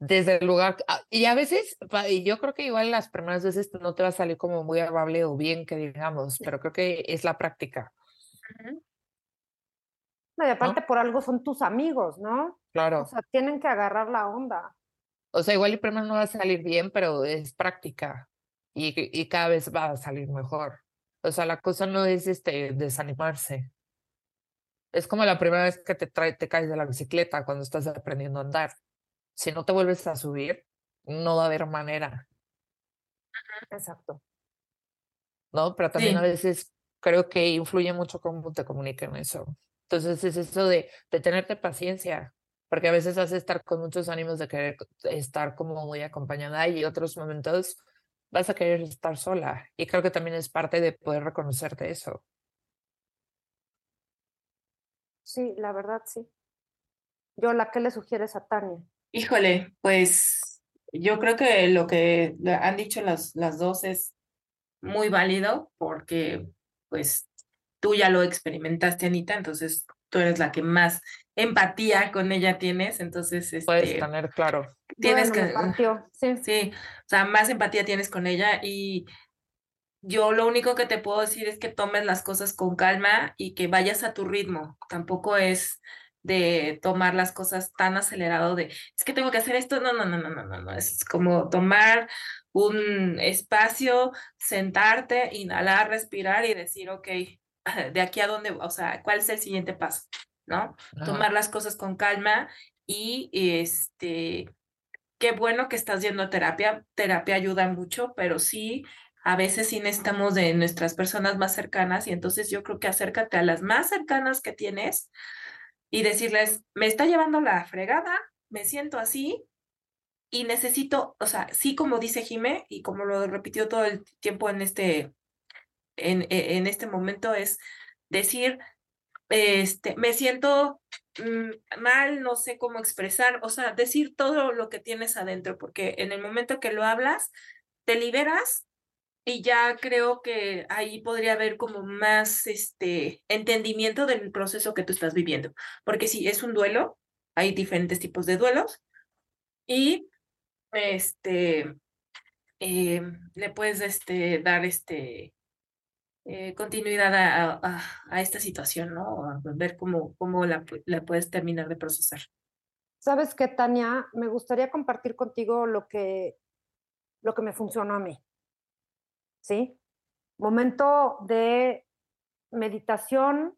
desde el lugar, ah, y a veces, y yo creo que igual las primeras veces no te va a salir como muy amable o bien que digamos, pero creo que es la práctica. No, y aparte por algo son tus amigos, ¿no? Claro. O sea, tienen que agarrar la onda. O sea, igual el primero no va a salir bien, pero es práctica y, y cada vez va a salir mejor. O sea, la cosa no es este desanimarse. Es como la primera vez que te, trae, te caes de la bicicleta cuando estás aprendiendo a andar si no te vuelves a subir, no va a haber manera. Exacto. ¿No? Pero también a veces creo que influye mucho cómo te comunican eso. Entonces es eso de, de tenerte paciencia, porque a veces hace estar con muchos ánimos de querer estar como muy acompañada y otros momentos vas a querer estar sola. Y creo que también es parte de poder reconocerte eso. Sí, la verdad sí. Yo, ¿la que le sugieres a Tania? Híjole, pues yo creo que lo que han dicho las, las dos es muy válido porque pues tú ya lo experimentaste, Anita, entonces tú eres la que más empatía con ella tienes, entonces puedes este, tener claro. Tienes que sí. sí, o sea, más empatía tienes con ella y yo lo único que te puedo decir es que tomes las cosas con calma y que vayas a tu ritmo. Tampoco es de tomar las cosas tan acelerado de, es que tengo que hacer esto, no, no, no, no, no, no, no, es como tomar un espacio, sentarte, inhalar, respirar y decir, ok, de aquí a dónde, o sea, ¿cuál es el siguiente paso? ¿No? Tomar las cosas con calma y este, qué bueno que estás yendo a terapia, terapia ayuda mucho, pero sí, a veces sí necesitamos de nuestras personas más cercanas y entonces yo creo que acércate a las más cercanas que tienes y decirles, me está llevando la fregada, me siento así y necesito, o sea, sí como dice Jime y como lo repitió todo el tiempo en este, en, e, en este momento, es decir, este, me siento mm, mal, no sé cómo expresar, o sea, decir todo lo que tienes adentro, porque en el momento que lo hablas, te liberas y ya creo que ahí podría haber como más este entendimiento del proceso que tú estás viviendo, porque si es un duelo, hay diferentes tipos de duelos y este eh, le puedes este dar este eh, continuidad a, esta situación, ¿no? Ver cómo, cómo la, la puedes terminar de procesar. Sabes qué, Tania, me gustaría compartir contigo lo que, lo que me funcionó a mí. ¿sí? Momento de meditación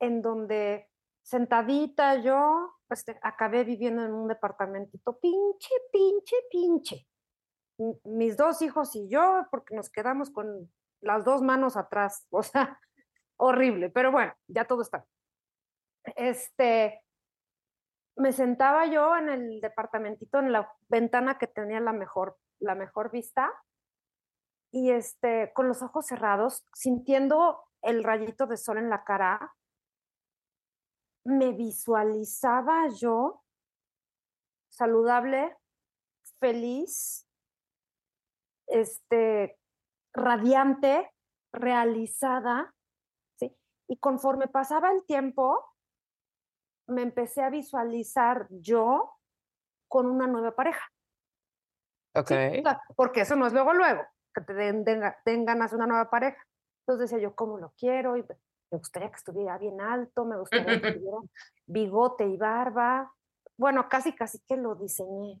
en donde sentadita yo, pues acabé viviendo en un departamentito pinche, pinche, pinche. Mis dos hijos y yo, porque nos quedamos con las dos manos atrás, o sea, horrible, pero bueno, ya todo está. Este, me sentaba yo en el departamentito, en la ventana que tenía la mejor, la mejor vista, y este, con los ojos cerrados, sintiendo el rayito de sol en la cara, me visualizaba yo saludable, feliz, este, radiante, realizada, ¿sí? Y conforme pasaba el tiempo, me empecé a visualizar yo con una nueva pareja. Ok. Porque eso no es luego, luego que te den, den, ganas una nueva pareja. Entonces decía yo, ¿cómo lo quiero? Y me gustaría que estuviera bien alto, me gustaría que tuviera bigote y barba. Bueno, casi, casi que lo diseñé.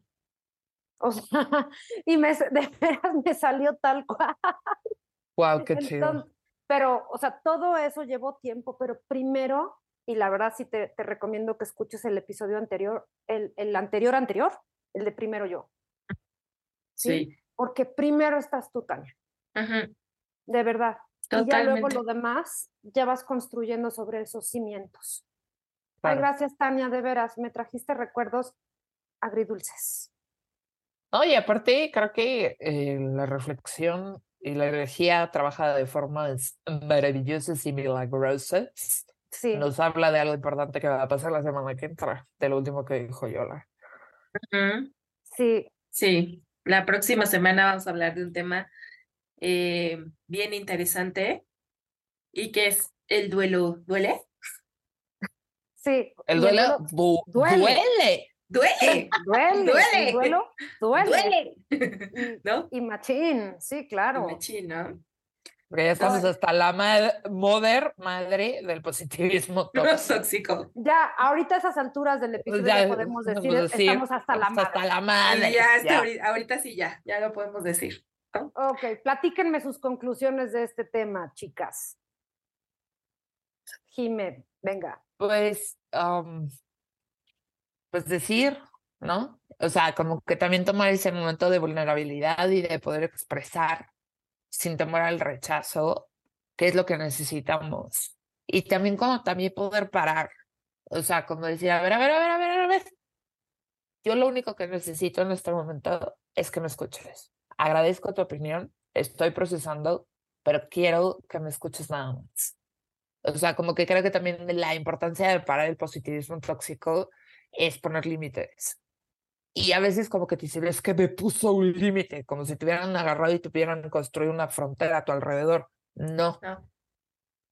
O sea, y me, de veras me salió tal cual. Wow, qué chido. Pero, o sea, todo eso llevó tiempo, pero primero, y la verdad sí te, te recomiendo que escuches el episodio anterior, el, el anterior anterior, el de primero yo. sí porque primero estás tú, Tania. De verdad. Y ya luego lo demás ya vas construyendo sobre esos cimientos. Ay, gracias, Tania, de veras, me trajiste recuerdos agridulces. Oye, aparte, creo que eh, la reflexión y la energía trabaja de formas maravillosas y milagrosas. Sí. Nos habla de algo importante que va a pasar la semana que entra, de lo último que dijo Yola. Sí. Sí. La próxima semana vamos a hablar de un tema eh, bien interesante y que es el duelo. ¿Duele? Sí. El duelo, duele. duele. Duele. Duele. el duelo duele. Duele. ¿No? Y machín, sí, claro. Machín, ¿no? Porque ya estamos No. hasta la ma- mother, madre del positivismo tóxico. Tóxico. Ya, ahorita a esas alturas del episodio Ya ya podemos decir, podemos decir, estamos hasta la madre. Hasta la madre. ya, ahorita, ahorita sí ya, ya lo podemos decir. Ok, platíquenme sus conclusiones de este tema, chicas. Jime, venga. Pues, am, pues decir, ¿no? O sea, como que también tomar ese momento de vulnerabilidad y de poder expresar sin temor al rechazo qué es lo que necesitamos. Y también como también poder parar. O sea, como decir, a ver, a ver, a ver, a ver, a ver. Yo lo único que necesito en este momento es que me escuches. Agradezco tu opinión, estoy procesando, pero quiero que me escuches nada más. O sea, como que creo que también la importancia de parar el positivismo tóxico es poner límites. Y a veces como que te dicen, es que me puso un límite, como si te hubieran agarrado y te hubieran construido una frontera a tu alrededor. No. No.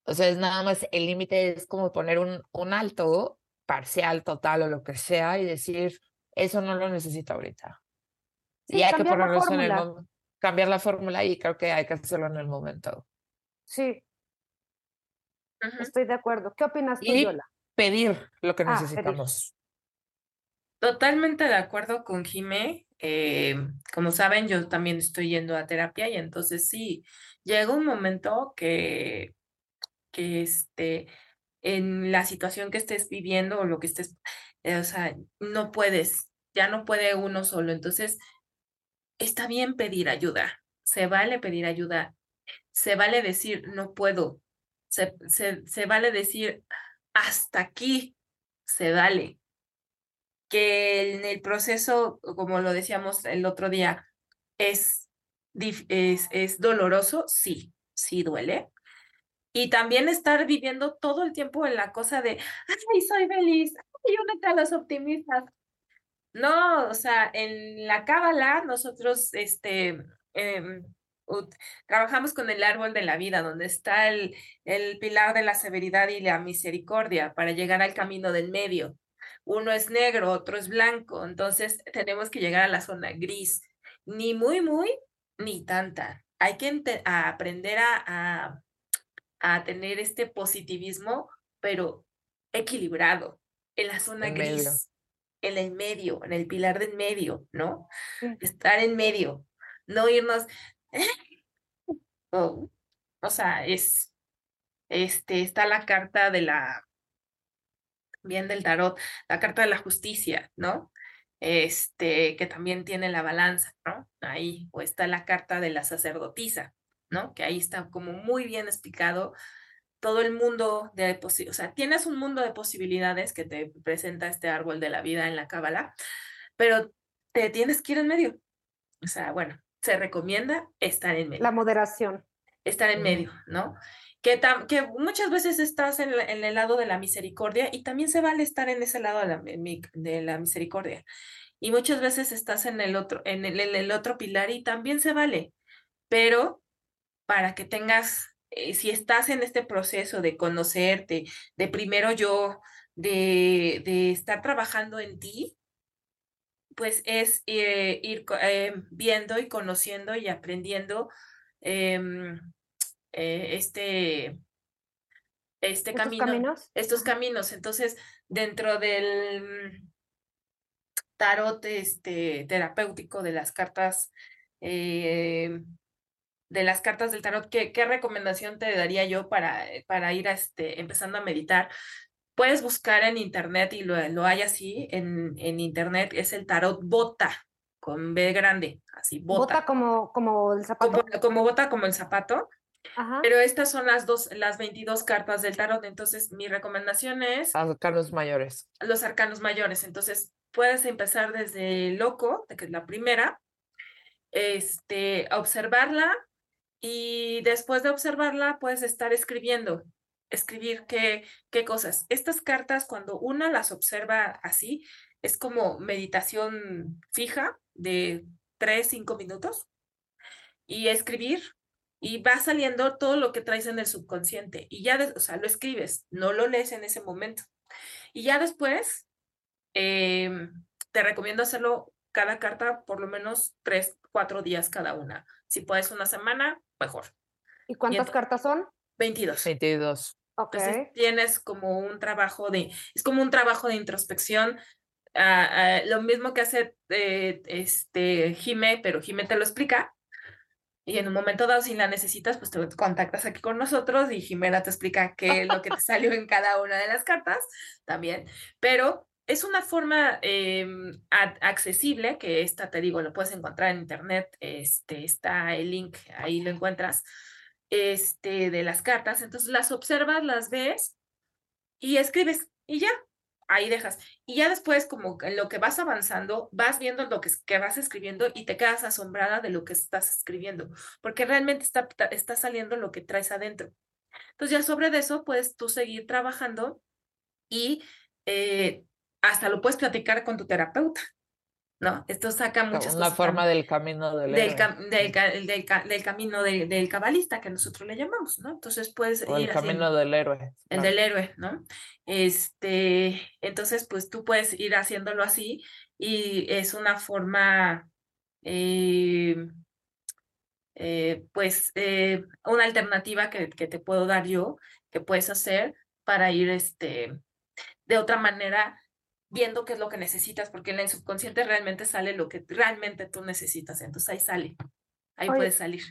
O sea, es nada más, el límite es como poner un, un alto, parcial, total o lo que sea, y decir, eso no lo necesito ahorita. Sí, y hay que ponerlo en el momento, cambiar la fórmula y creo que hay que hacerlo en el momento. Sí, Ujú. estoy de acuerdo. ¿Qué opinas tú, Y Yola? pedir lo que Ah, necesitamos. Totalmente de acuerdo con Jimé. Eh, como saben, yo también estoy yendo a terapia y entonces sí, llega un momento que, que este, en la situación que estés viviendo o lo que estés, eh, o sea, no puedes, ya no puede uno solo. Entonces, está bien pedir ayuda, se vale pedir ayuda, se vale decir no puedo, se, se, se vale decir hasta aquí, se vale que en el proceso, como lo decíamos el otro día, es, es, doloroso, sí, sí duele. Y también estar viviendo todo el tiempo en la cosa de, ay, soy feliz, ay, únete a los optimistas. No, o sea, en la cábala nosotros este, em, trabajamos con el árbol de la vida, donde está el, el pilar de la severidad y la misericordia para llegar al camino del medio uno es negro, otro es blanco, entonces tenemos que llegar a la zona gris, ni muy, muy, ni tanta. Hay que a aprender a, a, a tener este positivismo, pero equilibrado, en la zona En medio. gris, en el medio, en el pilar del medio, ¿no? Sí. Estar en medio, no irnos, o, o sea, es, este, está la carta de la bien del tarot, la carta de la justicia, ¿no? Este, que también tiene la balanza, ¿no? Ahí, o está la carta de la sacerdotisa, ¿no? Que ahí está como muy bien explicado todo el mundo de posibilidades, o sea, tienes un mundo de posibilidades que te presenta este árbol de la vida en la cábala, pero te tienes que ir en medio. O sea, bueno, se recomienda estar en medio La moderación. estar en medio, ¿no? Que, muchas veces estás en, el lado de la misericordia y también se vale estar en ese lado de la, misericordia. Y muchas veces estás en el otro, en el, otro pilar y también se vale. Pero para que tengas, eh, si estás en este proceso de conocerte, de primero yo, de, de estar trabajando en ti, pues es eh, ir eh, viendo y conociendo y aprendiendo em, eh, este, este ¿Estos camino, caminos? estos caminos. Entonces, dentro del tarot este, terapéutico de las cartas, eh, de las cartas del tarot, ¿qué, qué recomendación te daría yo para, para ir a este, empezando a meditar? Puedes buscar en internet y lo, lo hay así en, en internet, es el tarot bota, con B grande, así, Bota bota. como, como el zapato. Como, como bota como el zapato, Ajá. pero estas son las dos, las 22 cartas del tarot. Entonces, mi recomendación es Arcanos mayores. los arcanos mayores. Entonces, puedes empezar desde loco, que es la primera, este, observarla y después de observarla, puedes estar escribiendo, escribir qué, qué cosas. Estas cartas, cuando una las observa así, es como meditación fija de tres, cinco minutos y escribir y va saliendo todo lo que traes en el subconsciente y ya, o sea, lo escribes, no lo lees en ese momento. Y ya después, em, te recomiendo hacerlo cada carta por lo menos tres, cuatro días cada una. Si puedes una semana, mejor. ¿Y cuántas cartas son? 22. 22. Ok. Entonces tienes como un trabajo de, es como un trabajo de introspección. ah, ah, lo mismo que hace eh, este Jime, pero Jime te lo explica. Y en un momento dado, si la necesitas, pues te contactas aquí con nosotros y Jimena te explica qué es lo que te salió en cada una de las cartas también. Pero es una forma em, accesible, que esta, te digo, lo puedes encontrar en internet, este, está el link, ahí lo encuentras, este, de las cartas. Entonces las observas, las ves y escribes y ya, ahí dejas. Y ya después, como en lo que vas avanzando, vas viendo lo que, que vas escribiendo y te quedas asombrada de lo que estás escribiendo, porque realmente está, está saliendo lo que traes adentro. Entonces ya sobre eso puedes tú seguir trabajando y eh, hasta lo puedes platicar con tu terapeuta, ¿no? Esto saca muchas Una cosas forma del camino del, del, cam- del, ca- el del, ca- del camino del, del cabalista que nosotros le llamamos, ¿no? Entonces puedes O el ir camino haciendo del héroe. el del héroe, ¿no? Este, entonces, pues tú puedes ir haciéndolo así y es una forma, eh, eh, pues, eh, una alternativa que, que te puedo dar yo, que puedes hacer para ir, este, de otra manera viendo qué es lo que necesitas, porque en el subconsciente realmente sale lo que realmente tú necesitas, entonces ahí sale, ahí Oye, puedes salir.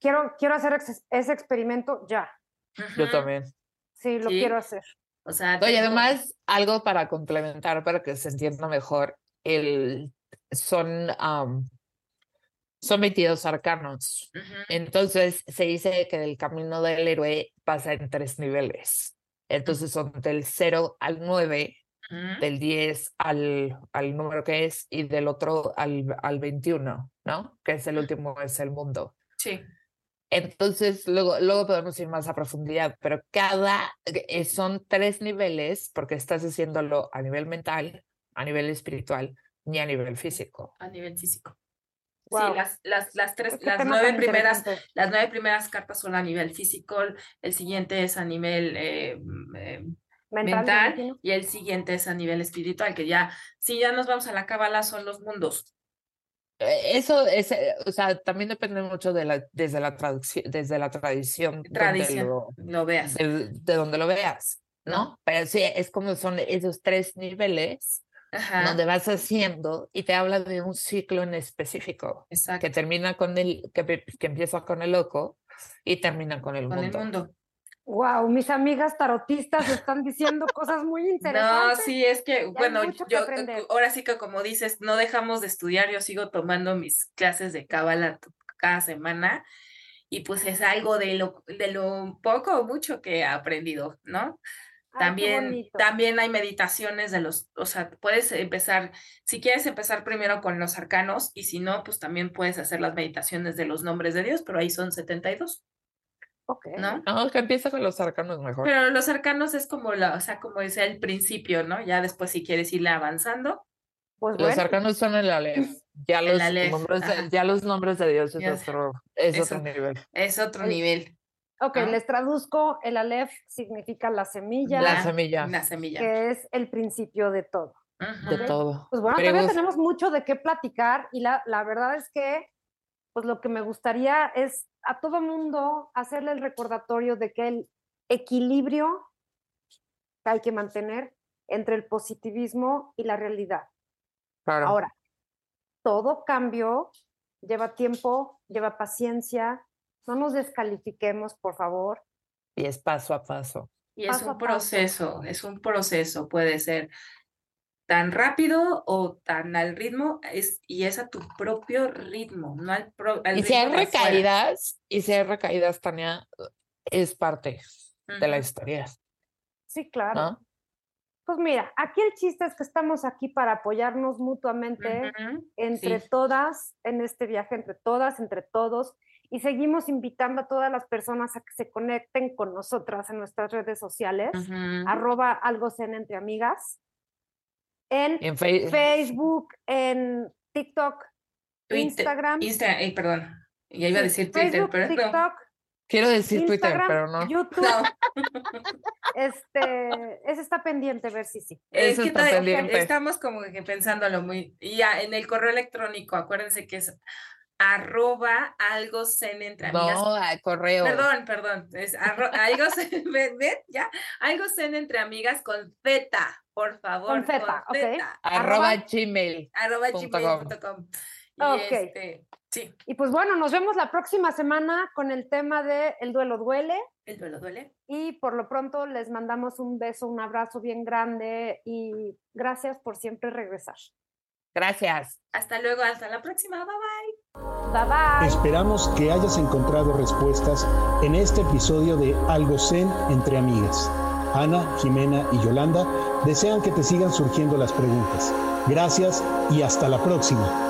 Quiero, quiero hacer ex- ese experimento ya. Yo también. Sí, lo Sí. quiero hacer. O sea, Oye, tengo- además, algo para complementar, para que se entienda mejor, el, son, am, son 22 arcanos. Entonces, se dice que el camino del héroe pasa en tres niveles. Entonces, son del 0 al 9, del 10 al, al número que es, y del otro al, al 21, ¿no? Que es el último, es el mundo. Sí. Entonces, luego, luego podemos ir más a profundidad, pero cada, eh, son tres niveles, porque estás haciéndolo a nivel mental, a nivel espiritual y a nivel físico. a nivel físico. Guau. Sí, las, las, las tres, las nueve primeras, las nueve primeras cartas son a nivel físico, el siguiente es a nivel eh, mm, eh, Mental, me mental y el siguiente es a nivel espiritual, que ya, si ya nos vamos a la cábala, son los mundos. Eh, Eso es, eh, o sea, también depende mucho de la, desde la traducción, desde la tradición, Tradición, lo- lo veas. de, de donde lo veas, ¿no? Pero sí, es como son esos tres niveles Ajá, donde vas haciendo y te habla de un ciclo en específico. exacto. que termina con el, que, que empieza con el loco y termina con el Con el mundo. Wow, mis amigas tarotistas están diciendo cosas muy No, interesantes. sí, es que, bueno, que yo, aprender. ahora sí que como dices, no dejamos de estudiar, yo sigo tomando mis clases de cábala cada semana y pues es algo de lo, de lo poco o mucho que he aprendido, ¿no? Ay, También, también hay meditaciones de los, o sea, puedes empezar, si quieres empezar primero con los arcanos y si no, pues también puedes hacer las meditaciones de los nombres de Dios, pero ahí son 72, Ok. ¿no? No, que empieza con los arcanos mejor. Pero los arcanos es como la, o sea, como decía el principio, ¿no? Ya después si quieres irle avanzando, Pues los bueno, arcanos son el Aleph. Ya El los, Aleph, nombres de, ya los nombres de Dios es Ya otro, es Eso. otro nivel. es otro El- nivel. ok, ¿no? les traduzco. El Aleph significa la semilla, La semilla. La semilla. que es el principio de todo. Ujú. De Ok. todo. Pues bueno, Pero todavía vos- tenemos mucho de qué platicar y la, la verdad es que, pues lo que me gustaría es a todo mundo hacerle el recordatorio de que el equilibrio que hay que mantener entre el positivismo y la realidad. Claro. Ahora, todo cambio lleva tiempo, lleva paciencia. No nos descalifiquemos, por favor. y es paso a paso. Y es paso un paso. proceso, es un proceso, puede ser tan rápido o tan al ritmo, es, y es a tu propio ritmo, no al, pro- al Y si hay ritmo recaídas, y si hay recaídas, Tania, es parte de la historia, Sí, claro. ¿no? Pues mira, aquí el chiste es que estamos aquí para apoyarnos mutuamente entre sí. todas en este viaje, entre todas, entre todos. Y seguimos invitando a todas las personas a que se conecten con nosotras en nuestras redes sociales, arroba algo zen entre amigas, en En Fe- Facebook, en TikTok, Twitter- Instagram. Insta- eh, perdón, ya iba a decir Twitter, Facebook, pero no. Quiero decir Twitter, pero no. YouTube, No, este, ese está pendiente, ver si sí. es Eso que está no- pendiente. estamos como que pensándolo muy. Y ya, en el correo electrónico, acuérdense que es arroba algo zen entre amigas. No, al correo. Perdón, perdón. Es arro- algo zen, ¿ven? ¿ven? Ya. Algo zen entre amigas con Z, por favor. Con Z, ok. Z, Arroba arroba- gmail. arroba punto gmail.com. Y Ok. este, sí, Y pues bueno, nos vemos la próxima semana con el tema de el duelo duele. el duelo duele. Y por lo pronto les mandamos un beso, un abrazo bien grande y gracias por siempre regresar. Gracias. Hasta luego, hasta la próxima. Bye bye. Bye bye. Esperamos que hayas encontrado respuestas en este episodio de Algo Zen entre amigas. Ana, Jimena y Yolanda desean que te sigan surgiendo las preguntas. Gracias y hasta la próxima.